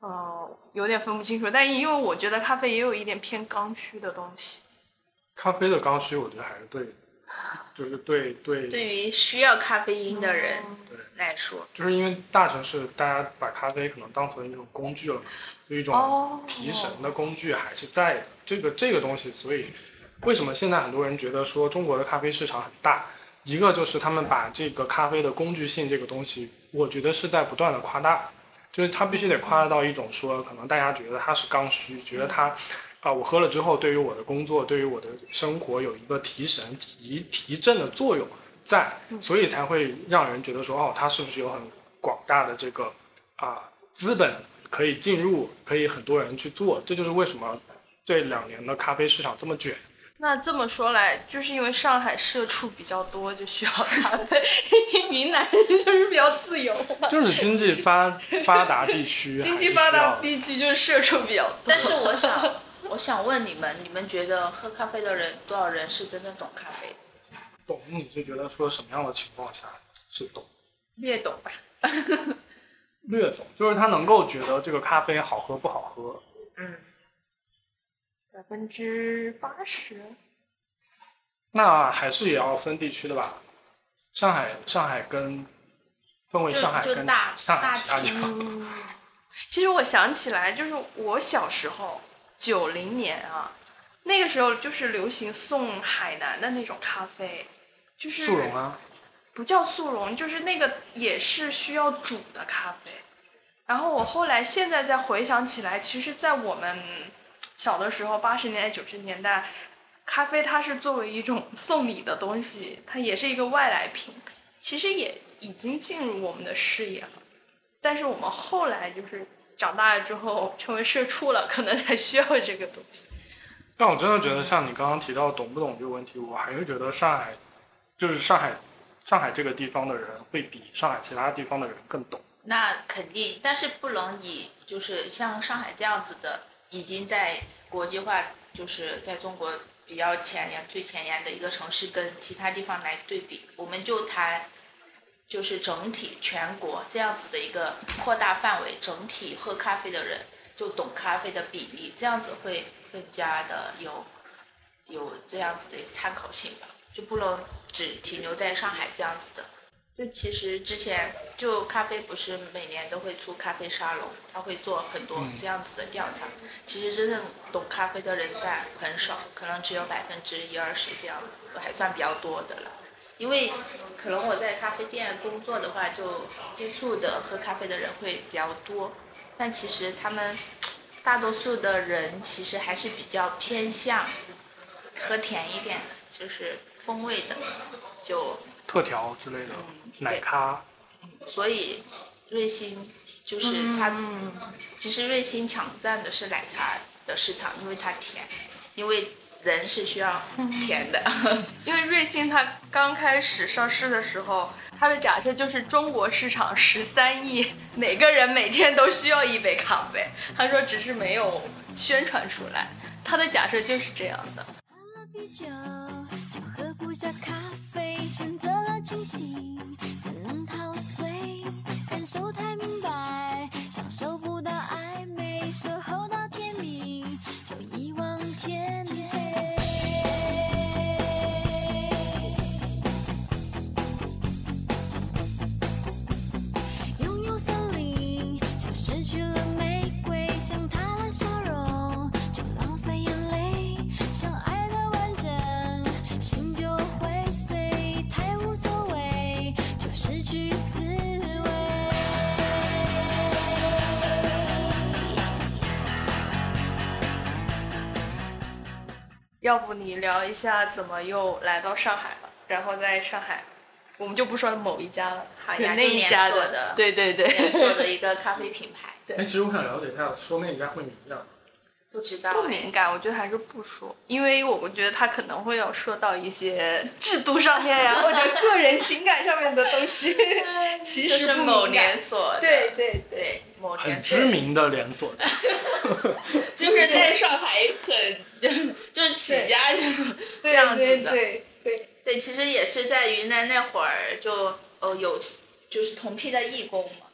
呃，有点分不清楚。但因为我觉得咖啡也有一点偏刚需的东西。咖啡的刚需，我觉得还是对的，就是对对对于需要咖啡因的人对，来说，就是因为大城市大家把咖啡可能当成一种工具了嘛，就一哦种提神的工具还是在的。这个这个东西，所以为什么现在很多人觉得说中国的咖啡市场很大？一个就是他们把这个咖啡的工具性这个东西，我觉得是在不断的夸大，就是它必须得夸大到一种说，可能大家觉得它是刚需，觉得它啊、我喝了之后对于我的工作、对于我的生活有一个提神、提提振的作用在，所以才会让人觉得说，哦，它是不是有很广大的这个啊、资本可以进入，可以很多人去做，这就是为什么这两年的咖啡市场这么卷。那这么说来，就是因为上海社畜比较多，就需要咖啡。云南就是比较自由，就是经济发发达地区，经济发达地区就是社畜比较多。但是我想，我想问你们，你们觉得喝咖啡的人多少人是真正懂咖啡？懂，你是觉得说什么样的情况下是懂？略懂吧。略懂，就是他能够觉得这个咖啡好喝不好喝。嗯，百分之八十，那还是也要分地区的吧。上海，上海跟分为上海跟上海其他地体方。其实我想起来，就是我小时候九零年啊，那个时候就是流行送海南的那种咖啡，就是速溶啊，不叫速溶，就是那个也是需要煮的咖啡。然后我后来现在再回想起来，其实，在我们小的时候，八十年代、九十年代，咖啡它是作为一种送礼的东西，它也是一个外来品，其实也已经进入我们的视野了。但是我们后来就是长大了之后成为社畜了，可能才需要这个东西。但我真的觉得像你刚刚提到懂不懂这个问题，我还是觉得上海，就是上海，上海这个地方的人会比上海其他地方的人更懂。那肯定，但是不能以就是像上海这样子的，已经在国际化，就是在中国比较前沿、最前沿的一个城市，跟其他地方来对比。我们就谈，就是整体全国这样子的一个扩大范围，整体喝咖啡的人就懂咖啡的比例，这样子会更加的有有这样子的一个参考性吧，就不能只停留在上海这样子的。就其实之前就咖啡不是每年都会出咖啡沙龙，他会做很多这样子的调查。其实真正懂咖啡的人在很少，可能只有百分之一二十这样子，都还算比较多的了。因为可能我在咖啡店工作的话，就接触的喝咖啡的人会比较多，但其实他们大多数的人其实还是比较偏向喝甜一点的，就是风味的，就特调之类的嗯奶咖，所以瑞幸就是它，其实瑞幸抢占的是奶茶的市场，因为它甜，因为人是需要甜的。因为瑞幸它刚开始上市的时候，它的假设就是中国市场十三亿，每个人每天都需要一杯咖啡。他说只是没有宣传出来，他的假设就是这样的。喝了啤酒就喝不下咖啡，选择了清醒，怎能陶醉？感受太明白，要不你聊一下怎么又来到上海了？然后在上海，我们就不说某一家了，就那好就连一家做的对对对，做的一个咖啡品牌，哎，其实我想了解一下，说那一家会敏感吗？不知道哎不敏感，我觉得还是不说，因为我觉得他可能会要说到一些制度上面呀，或者个人情感上面的东西。其实就是某连锁的，对对对，某很连锁知名的连锁的，就是在上海很就是起家就是这样子的。对对，对，其实也是在云南那会儿就呃有就是同批的义工嘛，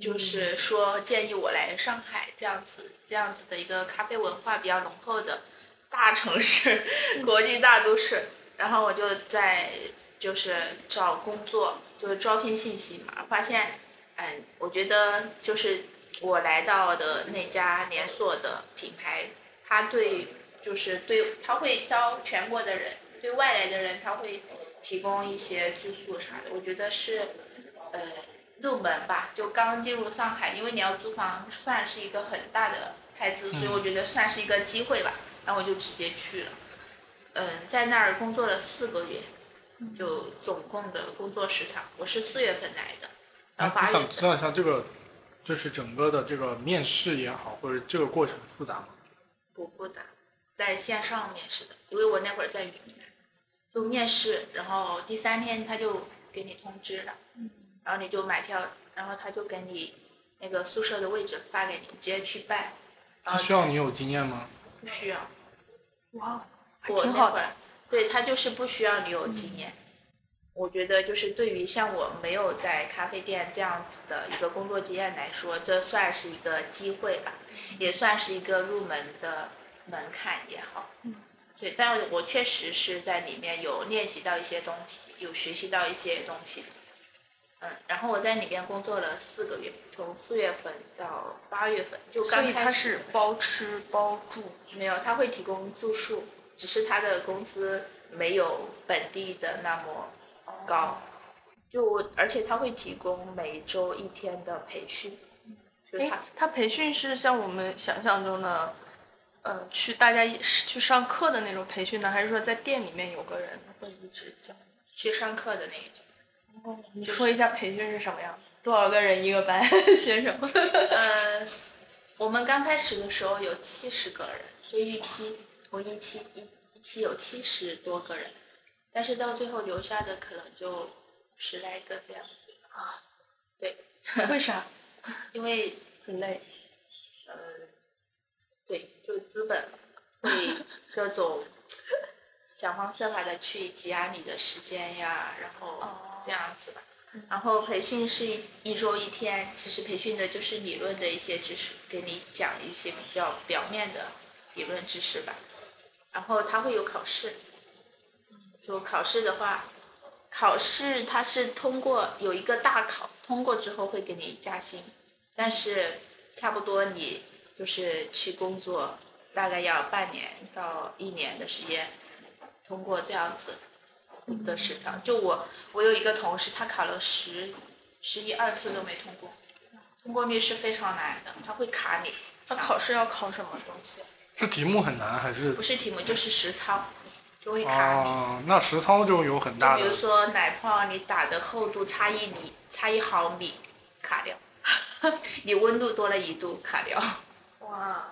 就是说建议我来上海这样子这样子的一个咖啡文化比较浓厚的大城市，国际大都市，然后我就在就是找工作，就是招聘信息嘛，发现嗯，我觉得就是我来到的那家连锁的品牌，他对就是对他会招全国的人，对外来的人他会提供一些住宿啥的，我觉得是呃入门吧，就刚进入上海，因为你要租房算是一个很大的开支，所以我觉得算是一个机会吧，然后我就直接去了，嗯、在那儿工作了四个月，就总共的工作时长，我是四月份来的，哎到，八月份我想知。道一下这个，就是整个的这个面试也好，或者这个过程复杂吗？不复杂，在线上面试的，因为我那会儿在云南，就面试，然后第三天他就给你通知了，然后你就买票，然后他就给你那个宿舍的位置发给你，直接去办，他需要你有经验吗？不需要，哇，还我挺好的。那会儿，对他就是不需要你有经验。我觉得就是对于像我没有在咖啡店这样子的一个工作经验来说，这算是一个机会吧，也算是一个入门的门槛也好。对，但我确实是在里面有练习到一些东西，有学习到一些东西的。嗯，然后我在里边工作了四个月，从四月份到八月份，就所刚以他是开始所以他是包吃包住，没有，他会提供住宿，只是他的工资没有本地的那么高。就而且他会提供每周一天的培训，就哎他，他培训是像我们想象中的，呃，去大家一去上课的那种培训呢，还是说在店里面有个人会一直教？去上课的那一种。你说一下培训是什么样？多少个人一个班？学什么？呃，我们刚开始的时候有七十个人，就一批，同一期一一批有七十多个人，但是到最后留下的可能就十来个这样子啊。对，为啥？因为很累。呃，对，就是资本会各种想方设法的去挤压你的时间呀，然后这样子吧。然后培训是一一周一天，其实培训的就是理论的一些知识，给你讲一些比较表面的理论知识吧。然后他会有考试，就考试的话，考试他是通过有一个大考，通过之后会给你加薪，但是差不多你就是去工作，大概要半年到一年的时间，通过这样子的实操。就我，我有一个同事，他考了十、十一二次都没通过，通过率是非常难的，他会卡你。他考试要考什么东西？是题目很难还是不？是题目就是实操，就会卡你。哦，那实操就有很大的就比如说奶泡，你打的厚度差一厘，差一毫米，卡掉；你温度多了一度，卡掉。哇，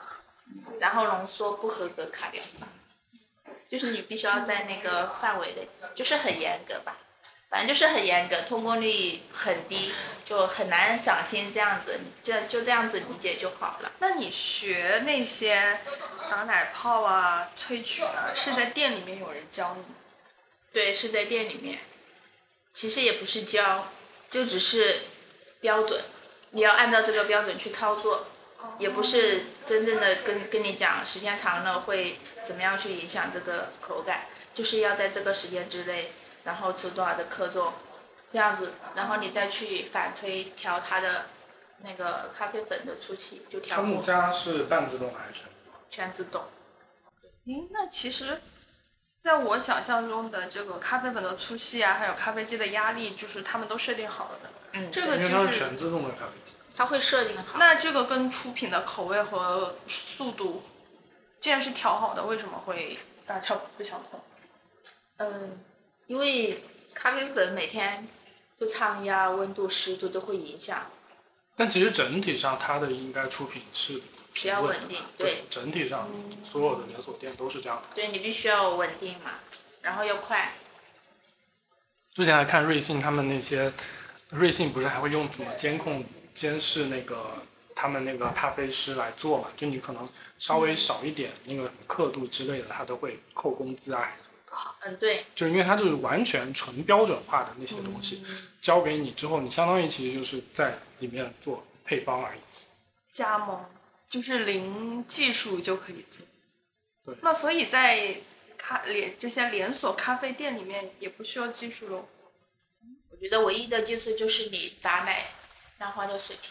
然后浓缩不合格，卡掉。就是你必须要在那个范围内，就是很严格吧，反正就是很严格，通过率很低，就很难涨薪这样子，这就这样子理解就好了。那你学那些打奶泡啊、萃取啊，是在店里面有人教你吗？对，是在店里面，其实也不是教，就只是标准，你要按照这个标准去操作，也不是真正的跟跟你讲时间长了会怎么样去影响这个口感，就是要在这个时间之内，然后出多少的克重，这样子，然后你再去反推调它的那个咖啡粉的粗细，就调过他们家是半自动还是全？全自动。诶，那其实，在我想象中的这个咖啡粉的粗细啊，还有咖啡机的压力，就是他们都设定好了的。嗯，这个因为它就是是，全自动的咖啡机。它会设定好。那这个跟出品的口味和速度，既然是调好的，为什么会大家不想碰。嗯，因为咖啡粉每天就仓压、温度、湿度都会影响。但其实整体上它的应该出品是比较稳定对对，整体上所有的连锁店都是这样的。对你必须要稳定嘛，然后要快。之前还看瑞幸他们那些，瑞幸不是还会用什么监控监视那个他们那个咖啡师来做嘛？就你可能稍微少一点那个刻度之类的，他都会扣工资啊，什么的。嗯，对，就是因为它就是完全纯标准化的那些东西，交给你之后，你相当于其实就是在里面做配方而已。加盟就是零技术就可以做。对那所以在咖连这些连锁咖啡店里面也不需要技术喽。我觉得唯一的技术就是你打奶、浪花的水平。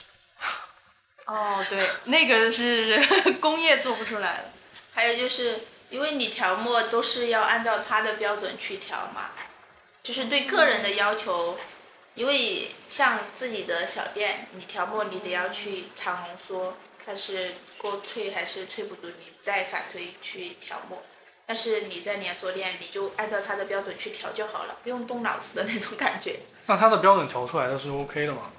哦，对，那个是 工业做不出来的。还有就是，因为你调墨都是要按照它的标准去调嘛，就是对个人的要求。因为像自己的小店，你调墨你得要去常浓缩，看是过萃还是萃不足，你再反推去调墨。但是你在连锁店，你就按照它的标准去调就好了，不用动脑子的那种感觉。那它的标准调出来的是 OK 的吗？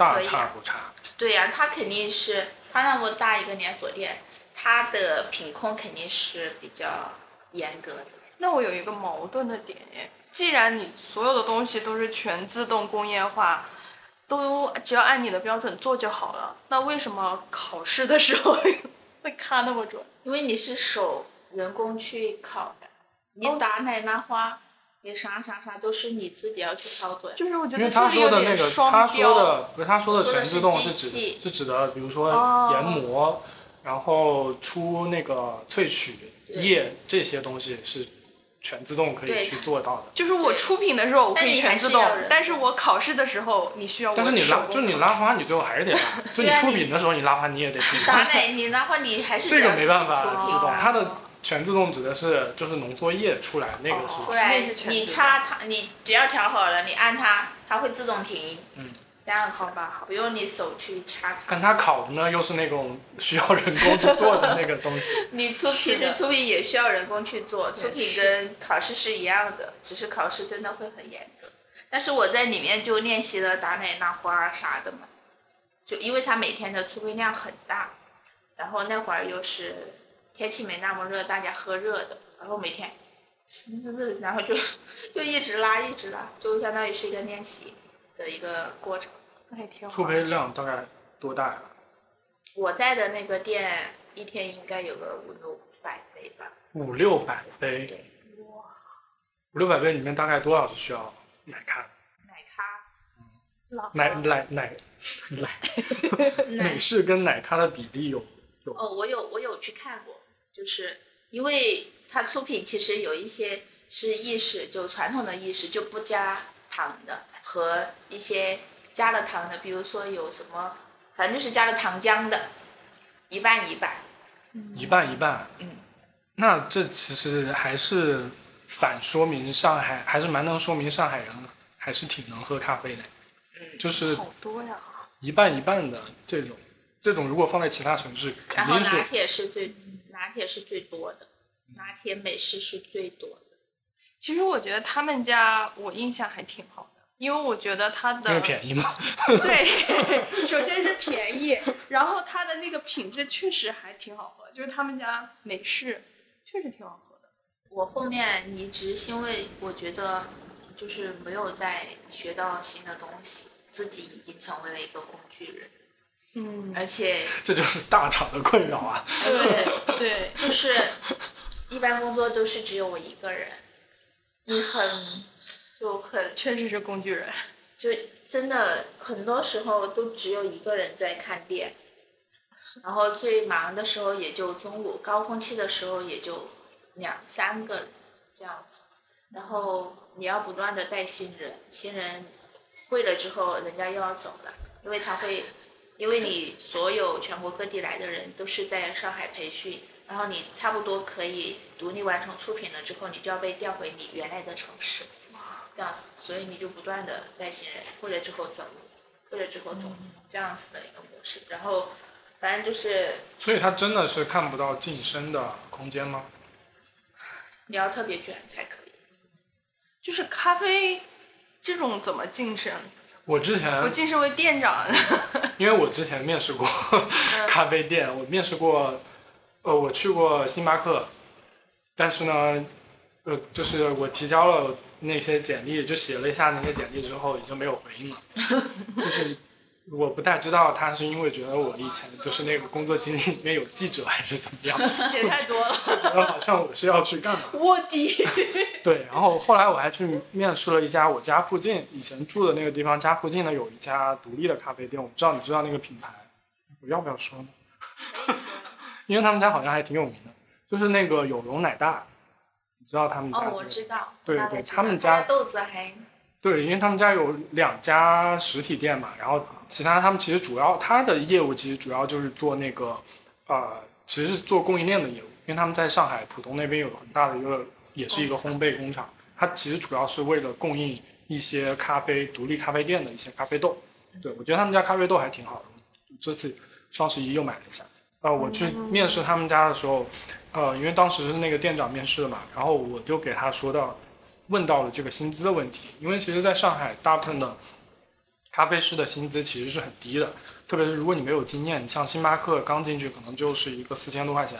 大可以啊差不差。对呀、他肯定是他那么大一个连锁店，他的品控肯定是比较严格的。那我有一个矛盾的点耶，既然你所有的东西都是全自动工业化，都只要按你的标准做就好了，那为什么考试的时候 会卡那么准？因为你是手人工去考的，你哦打奶拉花，你啥啥啥都是你自己要去操作。就是我觉得他得这里有说的那个，点双他说标。的不是他说的全自动是指是指的，比如说哦研磨，然后出那个萃取液这些东西是全自动可以去做到的。就是我出品的时候我可以全自动但是，但是我考试的时候你需要但是你拉，就你拉花，你最后还是得拉。就你出品的时候，你拉花你也得 自己拉。打奶你拉花你还是这个没办法自动，它的全自动指的是就是浓缩液出来那个是。你自动插它，你只要调好了，你按它，它会自动停。嗯，这样子好吧不用你手去插它。但它烤的呢，又是那种需要人工去做的那个东西。你出是的品，出品也需要人工去做，出品跟考试是一样的，只是考试真的会很严格。但是我在里面就练习了打奶、拉花啊啥的嘛，就因为它每天的出杯量很大，然后那会儿又是天气没那么热，大家喝热的，然后每天滋滋滋，然后就 就一直拉一直拉，就相当于是一个练习的一个过程。那也挺好出。杯量大概多大呀？我在的那个店一天应该有个五六百杯吧。五六百杯。对五六百杯里面大概多少是需要奶咖？奶咖，老奶奶奶奶 奶美式跟奶咖的比例有哦，我有我有去看过，就是因为它出品其实有一些是意式，就传统的意式就不加糖的，和一些加了糖的，比如说有什么，反正就是加了糖浆的，一半一半。一半一半。嗯，那这其实还是反说明上海还是蛮能说明上海人还是挺能喝咖啡的，嗯，就是好多呀。一半一半的这种，这种如果放在其他城市肯然后定是拿铁是最拿铁是最多的，拿铁美式是最多的。其实我觉得他们家我印象还挺好的，因为我觉得它的便宜嘛。对，首先是便宜，然后它的那个品质确实还挺好喝，就是他们家美式确实挺好喝的。我后面离职是因为我觉得就是没有再学到新的东西，自己已经成为了一个工具人，嗯而且 这就是大厂的困扰啊。对对，就是一般工作都是只有我一个人，你很就很确实是工具人。就真的很多时候都只有一个人在看店，然后最忙的时候也就中午，高峰期的时候也就两三个人这样子，然后你要不断的带新人，新人会了之后，人家又要走了，因为他会，因为你所有全国各地来的人都是在上海培训，然后你差不多可以独立完成出品了之后，你就要被调回你原来的城市。这样子，所以你就不断的带新人，或者之后走，或者之后走，这样子的一个模式。然后，反正就是所以他真的是看不到晋升的空间吗？你要特别卷才可以。就是咖啡这种怎么晋升？我之前我晋升为店长，因为我之前面试过咖啡店，我面试过，呃，我去过星巴克，但是呢，呃，就是我提交了那些简历，就写了一下那些简历之后，已经没有回应了，就是我不太知道他是因为觉得我以前就是那个工作经历里面有记者还是怎么样，写太多了，觉得好像我是要去干嘛。卧底。对，然后后来我还去面试了一家我家附近以前住的那个地方家附近呢有一家独立的咖啡店，我不知道你知道那个品牌，我要不要说呢？因为他们家好像还挺有名的，就是那个有容奶大，你知道他们家、哦，我知道。对对他们家豆子还对，因为他们家有两家实体店嘛，然后其他他们其实主要他的业务其实主要就是做那个呃，其实是做供应链的业务，因为他们在上海浦东那边有很大的一个也是一个烘焙工厂，它其实主要是为了供应一些咖啡独立咖啡店的一些咖啡豆。对我觉得他们家咖啡豆还挺好的，这次双十一又买了一下。呃，我去面试他们家的时候，呃，因为当时是那个店长面试的嘛，然后我就给他说到，问到了这个薪资的问题，因为其实在上海大部分的咖啡师的薪资其实是很低的，特别是如果你没有经验，像星巴克刚进去可能就是一个四千多块钱，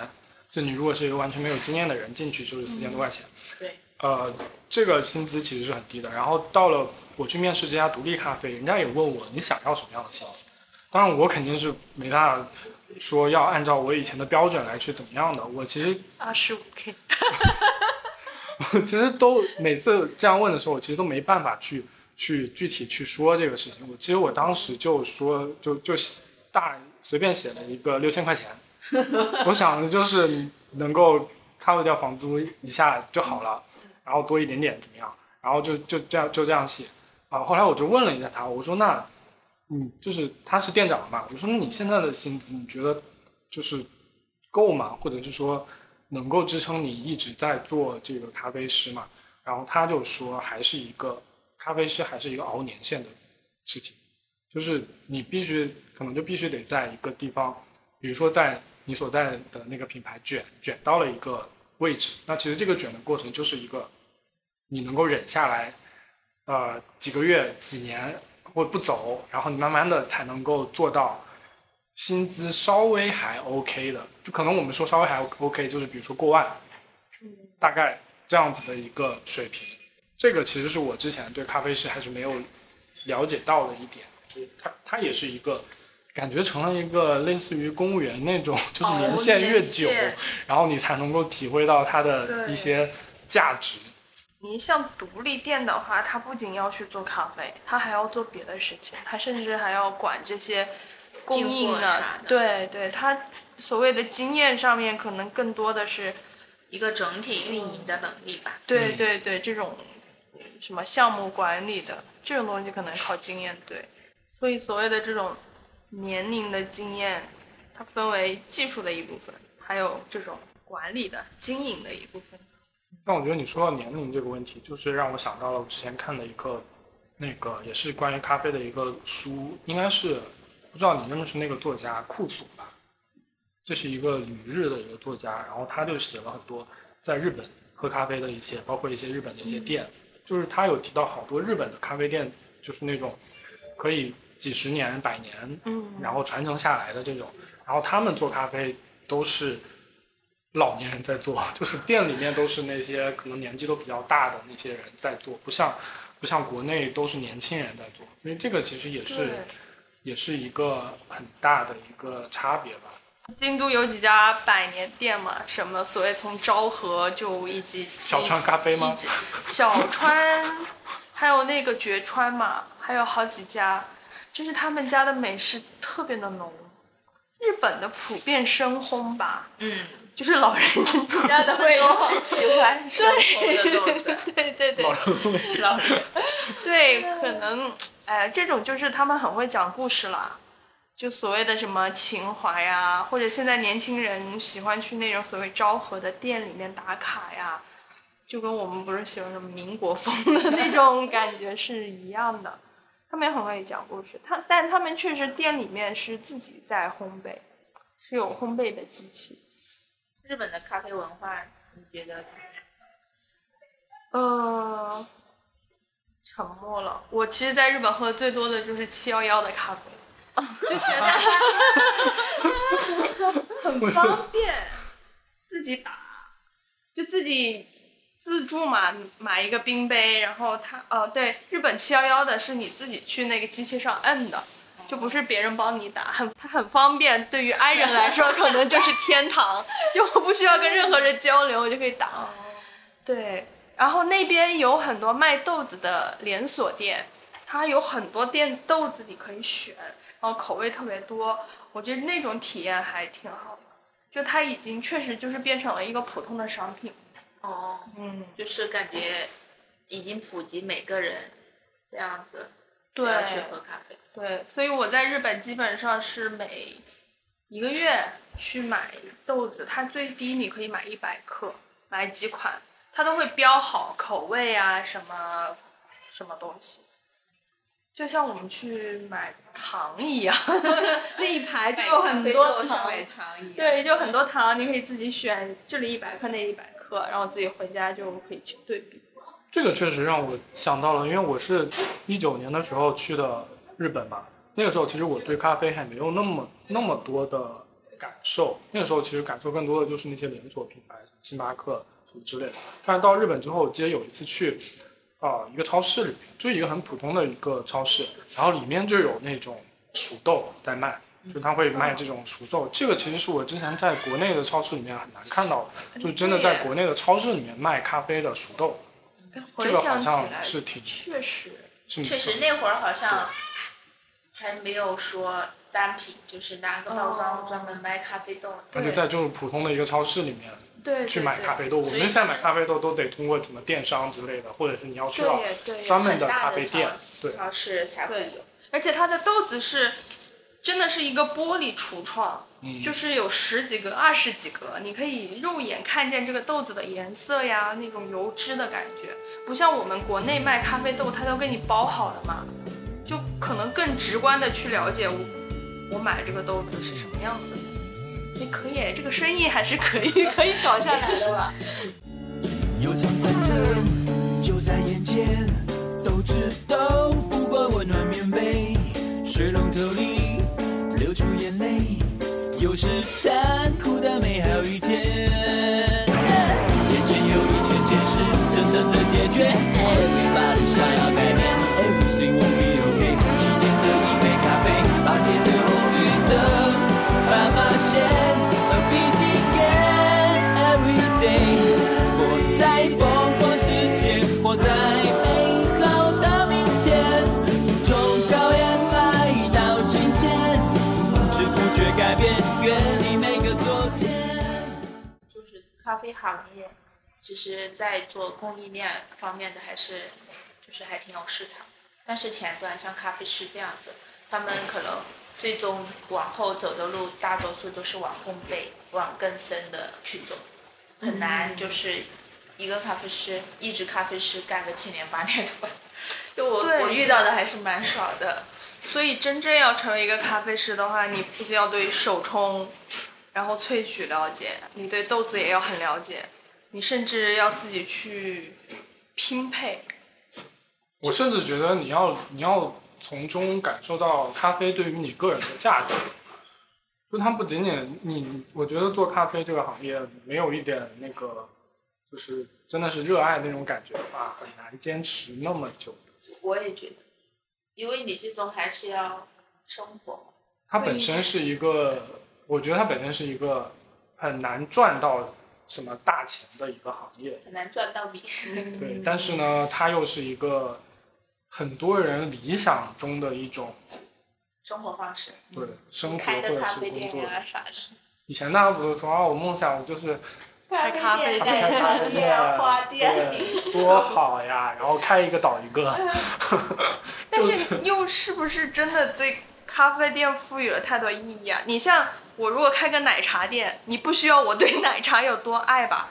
就你如果是一个完全没有经验的人进去就是四千多块钱，对，呃，这个薪资其实是很低的。然后到了我去面试这家独立咖啡，人家也问我你想要什么样的薪资，当然我肯定是没办法说要按照我以前的标准来去怎么样的，我其实二十五 K，我 其实都每次这样问的时候，我其实都没办法去去具体去说这个事情。我其实我当时就说就就大随便写了一个六千块钱，我想的就是能够 cover 掉房租一下就好了，然后多一点点怎么样？然后就就这样就这样写啊。后来我就问了一下他，我说那嗯，就是他是店长嘛，我说你现在的薪资你觉得就是够吗？或者是说能够支撑你一直在做这个咖啡师嘛？然后他就说还是一个咖啡师还是一个熬年限的事情，就是你必须可能就必须得在一个地方，比如说在你所在的那个品牌卷卷到了一个位置，那其实这个卷的过程就是一个你能够忍下来，呃几个月几年或不走，然后你慢慢的才能够做到薪资稍微还 OK 的，就可能我们说稍微还 OK，就是比如说过万，大概这样子的一个水平。这个其实是我之前对咖啡师还是没有了解到的一点，就是它它也是一个感觉成了一个类似于公务员那种，就是年限越久，哦然后你才能够体会到它的一些价值。你像独立店的话，它不仅要去做咖啡，它还要做别的事情，它甚至还要管这些供应的。对对，它所谓的经验上面可能更多的是，一个整体运营的能力吧。对嗯对对，这种嗯什么项目管理的这种东西可能靠经验对。所以所谓的这种年龄的经验，它分为技术的一部分，还有这种管理的经营的一部分。但我觉得你说到年龄这个问题，就是让我想到了我之前看的一个，那个也是关于咖啡的一个书，应该是不知道你认不认识那个作家库索吧？这是一个旅日的一个作家，然后他就写了很多在日本喝咖啡的一些，包括一些日本的一些店，就是他有提到好多日本的咖啡店，就是那种可以几十年、百年嗯，然后传承下来的这种，然后他们做咖啡都是老年人在做，就是店里面都是那些可能年纪都比较大的那些人在做，不像不像国内都是年轻人在做，所以这个其实也是。也是一个很大的一个差别吧。京都有几家百年店嘛，什么所谓从昭和就以及小川咖啡吗小川，还有那个绝川嘛，还有好几家，就是他们家的美式特别的浓，日本的普遍深烘吧，嗯，就是老人家的。喜欢生烘的豆子，对对对 老人，老人对，可能哎，这种就是他们很会讲故事啦。就所谓的什么情怀呀，或者现在年轻人喜欢去那种所谓昭和的店里面打卡呀，就跟我们不是喜欢什么民国风的 那种感觉是一样的。他们也很会讲故事，他但他们确实店里面是自己在烘焙，是有烘焙的机器。日本的咖啡文化，你觉得怎么样？嗯，沉默了。我其实在日本喝的最多的就是七幺幺的咖啡，就觉得 很方便，自己打，就自己自助嘛，买一个冰杯，然后它哦对，日本七幺幺的是你自己去那个机器上摁的。就不是别人帮你打，很它很方便。对于 i 人来说，可能就是天堂，就我不需要跟任何人交流，我就可以打。对，然后那边有很多卖豆子的连锁店，它有很多店豆子你可以选，然后口味特别多，我觉得那种体验还挺好的。就它已经确实就是变成了一个普通的商品。哦，嗯，就是感觉已经普及，每个人这样子对要去喝咖啡。对，所以我在日本基本上是每一个月去买豆子，它最低你可以买一百克，买几款，它都会标好口味啊，什么什么东西，就像我们去买糖一样，那一排就有很多糖。对，就很多糖，你可以自己选，这里一百克，那一百克，然后自己回家就可以去对比。这个确实让我想到了，因为我是一九年的时候去的日本嘛，那个时候其实我对咖啡还没有那么那么多的感受，那个时候其实感受更多的就是那些连锁品牌，星巴克什么之类的。但是到日本之后，我记得有一次去啊、一个超市里面，就一个很普通的一个超市，然后里面就有那种熟豆在卖。就他会卖这种熟豆，这个其实是我之前在国内的超市里面很难看到的，就真的在国内的超市里面卖咖啡的熟豆。这回个好像是挺确实，确实那会儿好像还没有说单品，就是拿个包装专门卖咖啡豆。而且在就是普通的一个超市里面对，去买咖啡豆，我们现在买咖啡豆都得通过什么电商之类的，或者是你要去专门的咖啡店，对，超市才会有。而且它的豆子是真的是一个玻璃橱窗，嗯，就是有十几个、二十几个，你可以肉眼看见这个豆子的颜色呀，那种油脂的感觉，不像我们国内卖咖啡豆，它都给你包好了嘛，就可能更直观的去了解我我买这个豆子是什么样子的。也可以，这个生意还是可以可以搞下来的吧。有场战争就在眼前，都知道不过温暖棉被，水龙头里流出眼泪，有时残酷的美咖啡行业，其实在做供应链方面的还是就是还挺有市场。但是前端像咖啡师这样子，他们可能最终往后走的路，大多数都是往烘焙、往更深的去走，很难就是一个咖啡师，一直咖啡师干个七年八年的吧。就我我遇到的还是蛮少的。所以真正要成为一个咖啡师的话，你不仅要对手冲，然后萃取了解，你对豆子也要很了解，你甚至要自己去拼配。我甚至觉得你要你要从中感受到咖啡对于你个人的价值，就它不仅仅你，我觉得做咖啡这个行业没有一点那个，就是真的是热爱那种感觉的话，很难坚持那么久的。我也觉得，因为你最终还是要生活。它本身是一个，我觉得它本身是一个很难赚到什么大钱的一个行业，很难赚到米。对。但是呢，它又是一个很多人理想中的一种生活方式，对生活开或者是工作啡店。啊啥是？以前大家不是说啊，我梦想就是开咖啡店、开咖啡店、花店，多好呀！然后开一个倒一个 但是又是不是真的对咖啡店赋予了太多意义啊？你像我如果开个奶茶店，你不需要我对奶茶有多爱吧？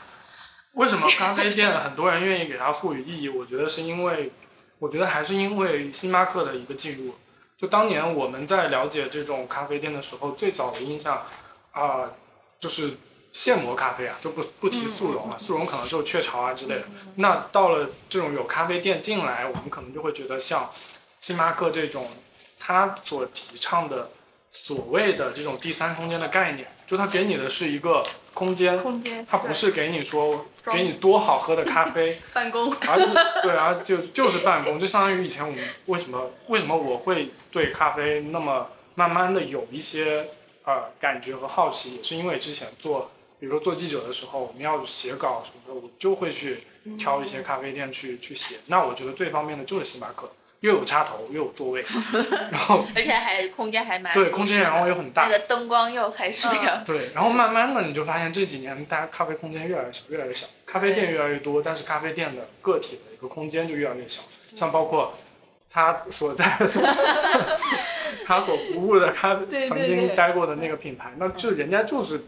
为什么咖啡店很多人愿意给它赋予意义？我觉得是因为，我觉得还是因为星巴克的一个进入。就当年我们在了解这种咖啡店的时候，最早的印象啊、就是现磨咖啡啊，就不不提速溶了，速溶可能就雀巢啊之类的。那到了这种有咖啡店进来，我们可能就会觉得像星巴克这种，它所提倡的所谓的这种第三空间的概念，就它给你的是一个空间，空间，它不是给你说 给你多好喝的咖啡，办公，而是对啊，就就是办公，就相当于以前我们为什么为什么我会对咖啡那么慢慢的有一些呃感觉和好奇，也是因为之前做，比如说做记者的时候，我们要写稿什么的，我就会去挑一些咖啡店去去写。那我觉得最方便的就是星巴克，又有插头又有座位，然后而且还空间还蛮对空间然后又很大那，个灯光又还是对，然后慢慢的你就发现这几年大家咖啡空间越来越小，越来越小，咖啡店越来越多，但是咖啡店的个体的一个空间就越来越小。像包括他所在的，他所服务的咖曾经待过的那个品牌，那就人家就是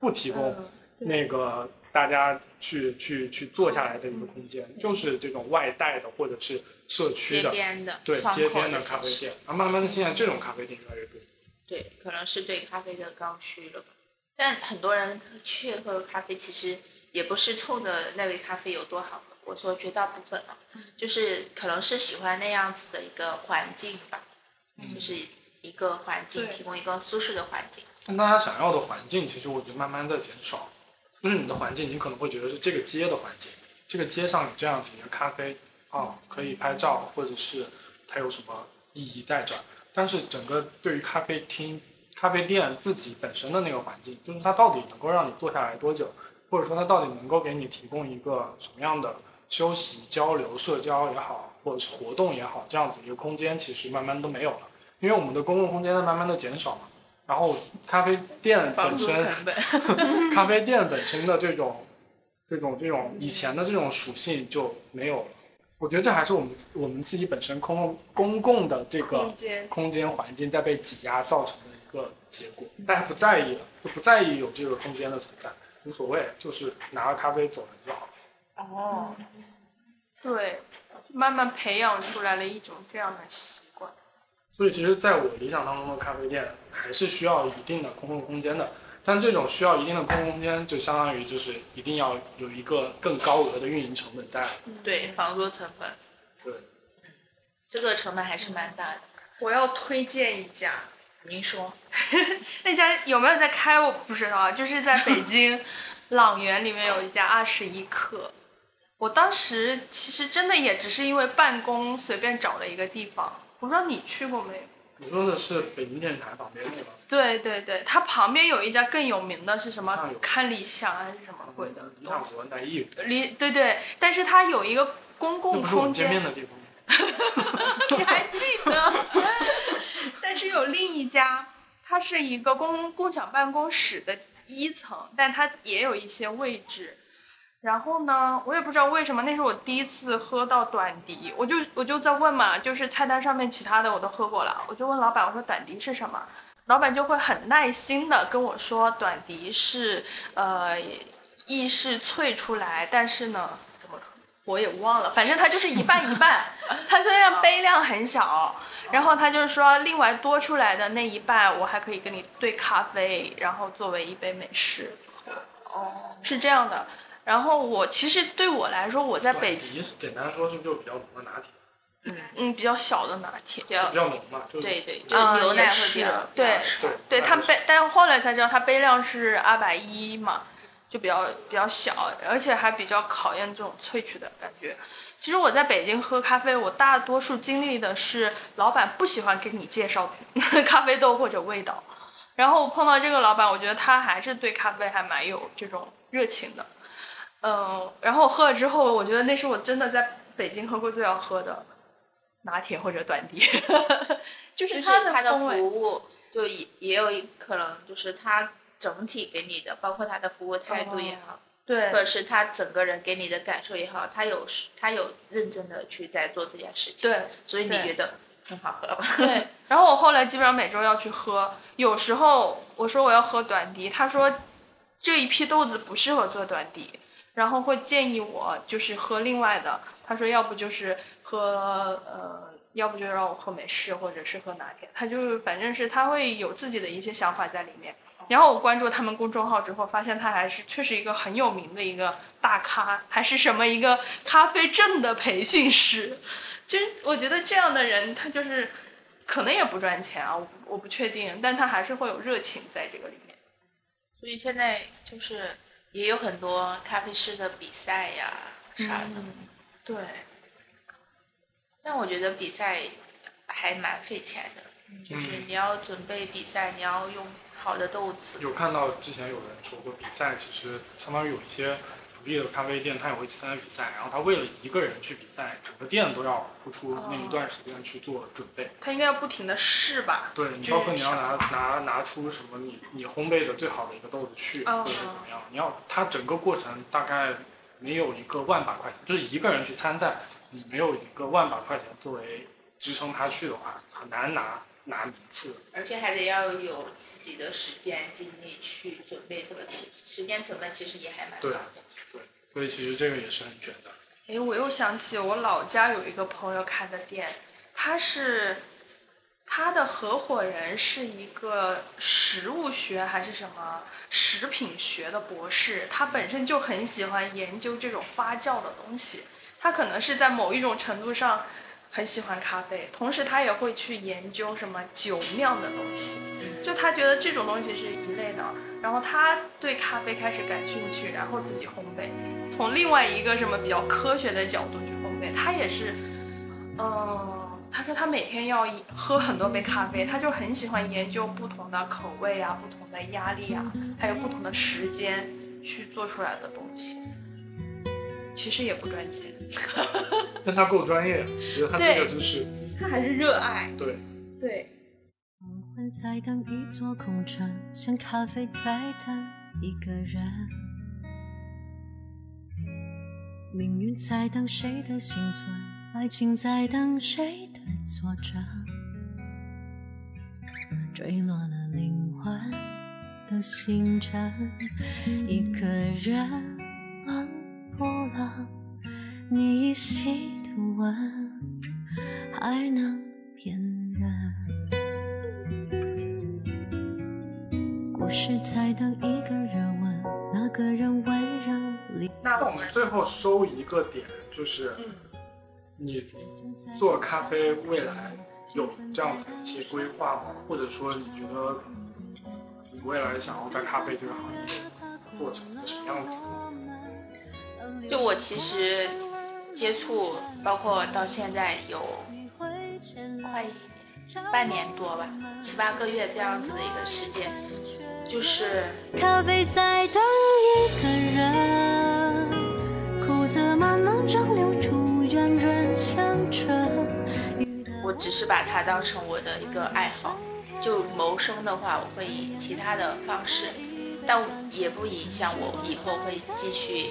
不提供嗯那个大家去去去坐下来的一个空间，就是这种外带的或者是社区街的，边的对街边的咖啡店。然后慢慢的现在这种咖啡店越来越多。对，可能是对咖啡的刚需了吧。但很多人去喝咖啡，其实也不是冲着那杯咖啡有多好喝。我说绝大部分啊，就是可能是喜欢那样子的一个环境吧，就是一个环境，提供一个舒适的环境。但大家想要的环境，其实我觉得慢慢在减少。就是你的环境，你可能会觉得是这个街的环境，这个街上有这样子一个咖啡，啊，可以拍照，或者是它有什么意义在这儿。但是整个对于咖啡厅、咖啡店自己本身的那个环境，就是它到底能够让你坐下来多久，或者说它到底能够给你提供一个什么样的休息、交流、社交也好，或者是活动也好，这样子一个空间，其实慢慢都没有了，因为我们的公共空间在慢慢的减少嘛。然后咖啡店本身咖啡店本身的这种、这种、这种以前的这种属性就没有了。我觉得这还是我们我们自己本身公共公共的这个空间，空间环境在被挤压造成的一个结果。大家不在意了，就不在意有这个空间的存在，无所谓，就是拿个咖啡走人就好。哦，对，慢慢培养出来了一种这样的习惯。所以其实，在我理想当中的咖啡店还是需要一定的公共空间的。但这种需要一定的公共空间，就相当于就是一定要有一个更高额的运营成本在。对房租成本，对，这个成本还是蛮大的。我要推荐一家，您说，那家有没有在开我不知道啊，就是在北京 朗园里面有一家二十一克。我当时其实真的也只是因为办公随便找了一个地方，我不知道你去过没有？你说的是北京电视台旁边那个？对对对，它旁边有一家更有名的是什么？看理想还是什么鬼的理想？国南艺，离对对，但是它有一个公共空不是我们见面间，的地方？你还记得？但是有另一家，它是一个共共享办公室的一层，但它也有一些位置。然后呢，我也不知道为什么，那是我第一次喝到短笛，我就我就在问嘛，就是菜单上面其他的我都喝过了，我就问老板，我说短笛是什么？老板就会很耐心的跟我说，短笛是呃意式萃出来，但是呢，怎么我也忘了，反正它就是一半一半，它虽然杯量很小，然后他就是说另外多出来的那一半，我还可以跟你兑咖啡，然后作为一杯美式。哦，是这样的。然后我其实对我来说，我在北京，简单说是不是就比较浓的拿铁，嗯嗯，比较小的拿铁。比较比较浓嘛，就是对对，就啊牛奶会也是比较对对对他那就是杯，但是后来才知道它杯量是二百一嘛，就比较比较小，而且还比较考验这种萃取的感觉。其实我在北京喝咖啡，我大多数经历的是老板不喜欢给你介绍 咖啡豆或者味道，然后我碰到这个老板，我觉得他还是对咖啡还蛮有这种热情的。嗯，然后我喝了之后，我觉得那是我真的在北京喝过最好喝的拿铁或者短笛，就 就是它的。服务，就也也有一可能就是它整体给你的，包括它的服务态度也好，对或者是他整个人给你的感受也好，他有他有认真的去在做这件事情，对所以你觉得很好喝吧？对，然后我后来基本上每周要去喝，有时候我说我要喝短笛，他说这一批豆子不适合做短笛，然后会建议我就是喝另外的，他说要不就是喝呃，要不就让我喝美式或者是喝拿铁，他就反正是他会有自己的一些想法在里面。然后我关注他们公众号之后，发现他还是确实一个很有名的一个大咖，还是什么一个咖啡证的培训师。其实我觉得这样的人，他就是可能也不赚钱啊，我不确定，但他还是会有热情在这个里面。所以现在就是也有很多咖啡师的比赛呀啥的。嗯，对，但我觉得比赛还蛮费钱的，就是你要准备比赛，你要用好的豆子。有看到之前有人说过，比赛其实相当于有一些独立的咖啡店，他也会去参加比赛，然后他为了一个人去比赛，整个店都要付出那一段时间去做准备。他应该要不停的试吧。对你，包括你要拿拿拿出什么你你烘焙的最好的一个豆子去，哦或者是怎么样，你要他整个过程大概没有一个万把块钱，就是一个人去参赛，你没有一个万把块钱作为支撑他去的话，很难拿拿名次。而且还得要有自己的时间精力去准备这个东西，时间成本其实也还蛮高的。对，所以其实这个也是很卷的。哎，我又想起我老家有一个朋友开的店，他是他的合伙人是一个食物学还是什么食品学的博士，他本身就很喜欢研究这种发酵的东西，他可能是在某一种程度上很喜欢咖啡，同时他也会去研究什么酒酿的东西，就他觉得这种东西是一类的，然后他对咖啡开始感兴趣，然后自己烘焙。从另外一个什么比较科学的角度去烘焙，他也是，嗯，他说他每天要喝很多杯咖啡，他就很喜欢研究不同的口味啊、不同的压力啊，还有不同的时间去做出来的东西。其实也不赚钱，但他够专业，我觉得他这个就是他还是热爱。对。对，黄昏在等一座空城，像咖啡在等一个人。命运在等谁的幸存，爱情在等谁的作证。坠落了灵魂的星辰，一个人冷不冷？你依稀的吻，还能辨认。故事在等一个人问，那个人温柔里。那我们最后收一个点，就是你做咖啡未来有这样子的一些规划吗？或者说你觉得你未来想要在咖啡这个行业做成一个什么样子？就我其实接触，包括到现在有快、半年多吧，七八个月这样子的一个时间，就是咖啡在等一个人，我只是把它当成我的一个爱好，就谋生的话，我会以其他的方式，但也不影响我以后会继续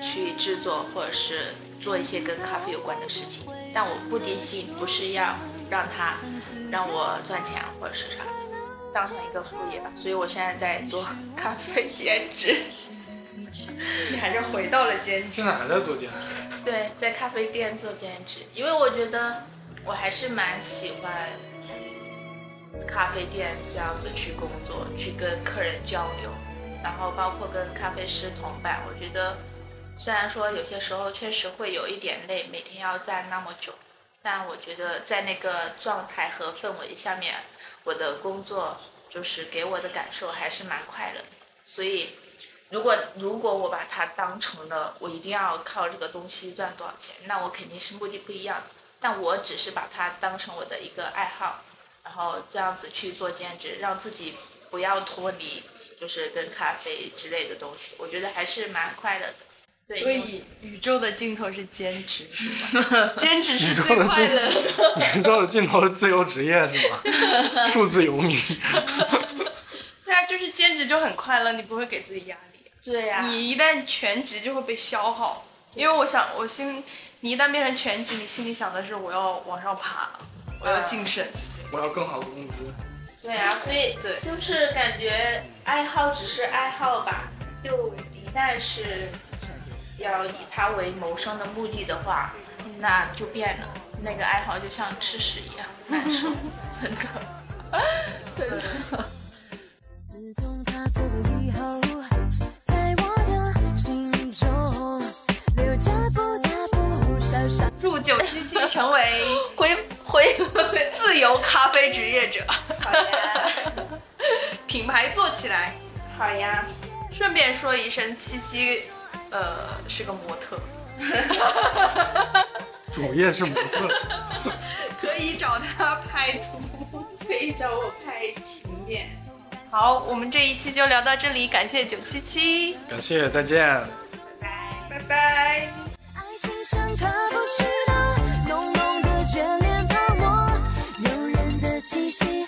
去制作或者是做一些跟咖啡有关的事情。但我目的性不是要让它让我赚钱或者是啥，当成一个副业吧。所以我现在在做 咖啡兼职，你还是回到了兼职。现在还在做兼职，对，在咖啡店做兼职，因为我觉得我还是蛮喜欢咖啡店这样子去工作，去跟客人交流，然后包括跟咖啡师同伴。我觉得虽然说有些时候确实会有一点累，每天要站那么久，但我觉得在那个状态和氛围下面，我的工作就是给我的感受还是蛮快乐的。所以，如果如果我把它当成了我一定要靠这个东西赚多少钱，那我肯定是目的不一样的。但我只是把它当成我的一个爱好，然后这样子去做兼职，让自己不要脱离，就是跟咖啡之类的东西，我觉得还是蛮快乐的。对，所以宇宙的尽头是兼职，是吧？兼职是最快乐的。宇宙的尽头是自由职业是吗？数字游民。对啊，就是兼职就很快乐，你不会给自己压力。对呀、你一旦全职就会被消耗，因为我想，我心，你一旦变成全职，你心里想的是我要往上爬，我要晋升。我要更好的工资。对呀、所以对就是感觉爱好只是爱好吧，就一旦是要以它为谋生的目的的话，那就变了，那个爱好就像吃屎一样难受，真的，真的。自自从他祝九七七成为 回回 自由咖啡职业者，好呀，品牌做起来。好呀，顺便说一声，七七，呃，是个模特，主页是模特。可以找他拍图。可以找我拍平面。好，我们这一期就聊到这里，感谢九七七，感谢，再见。拜拜。拜拜。欣赏他不知道浓浓的眷恋泡沫诱人的气息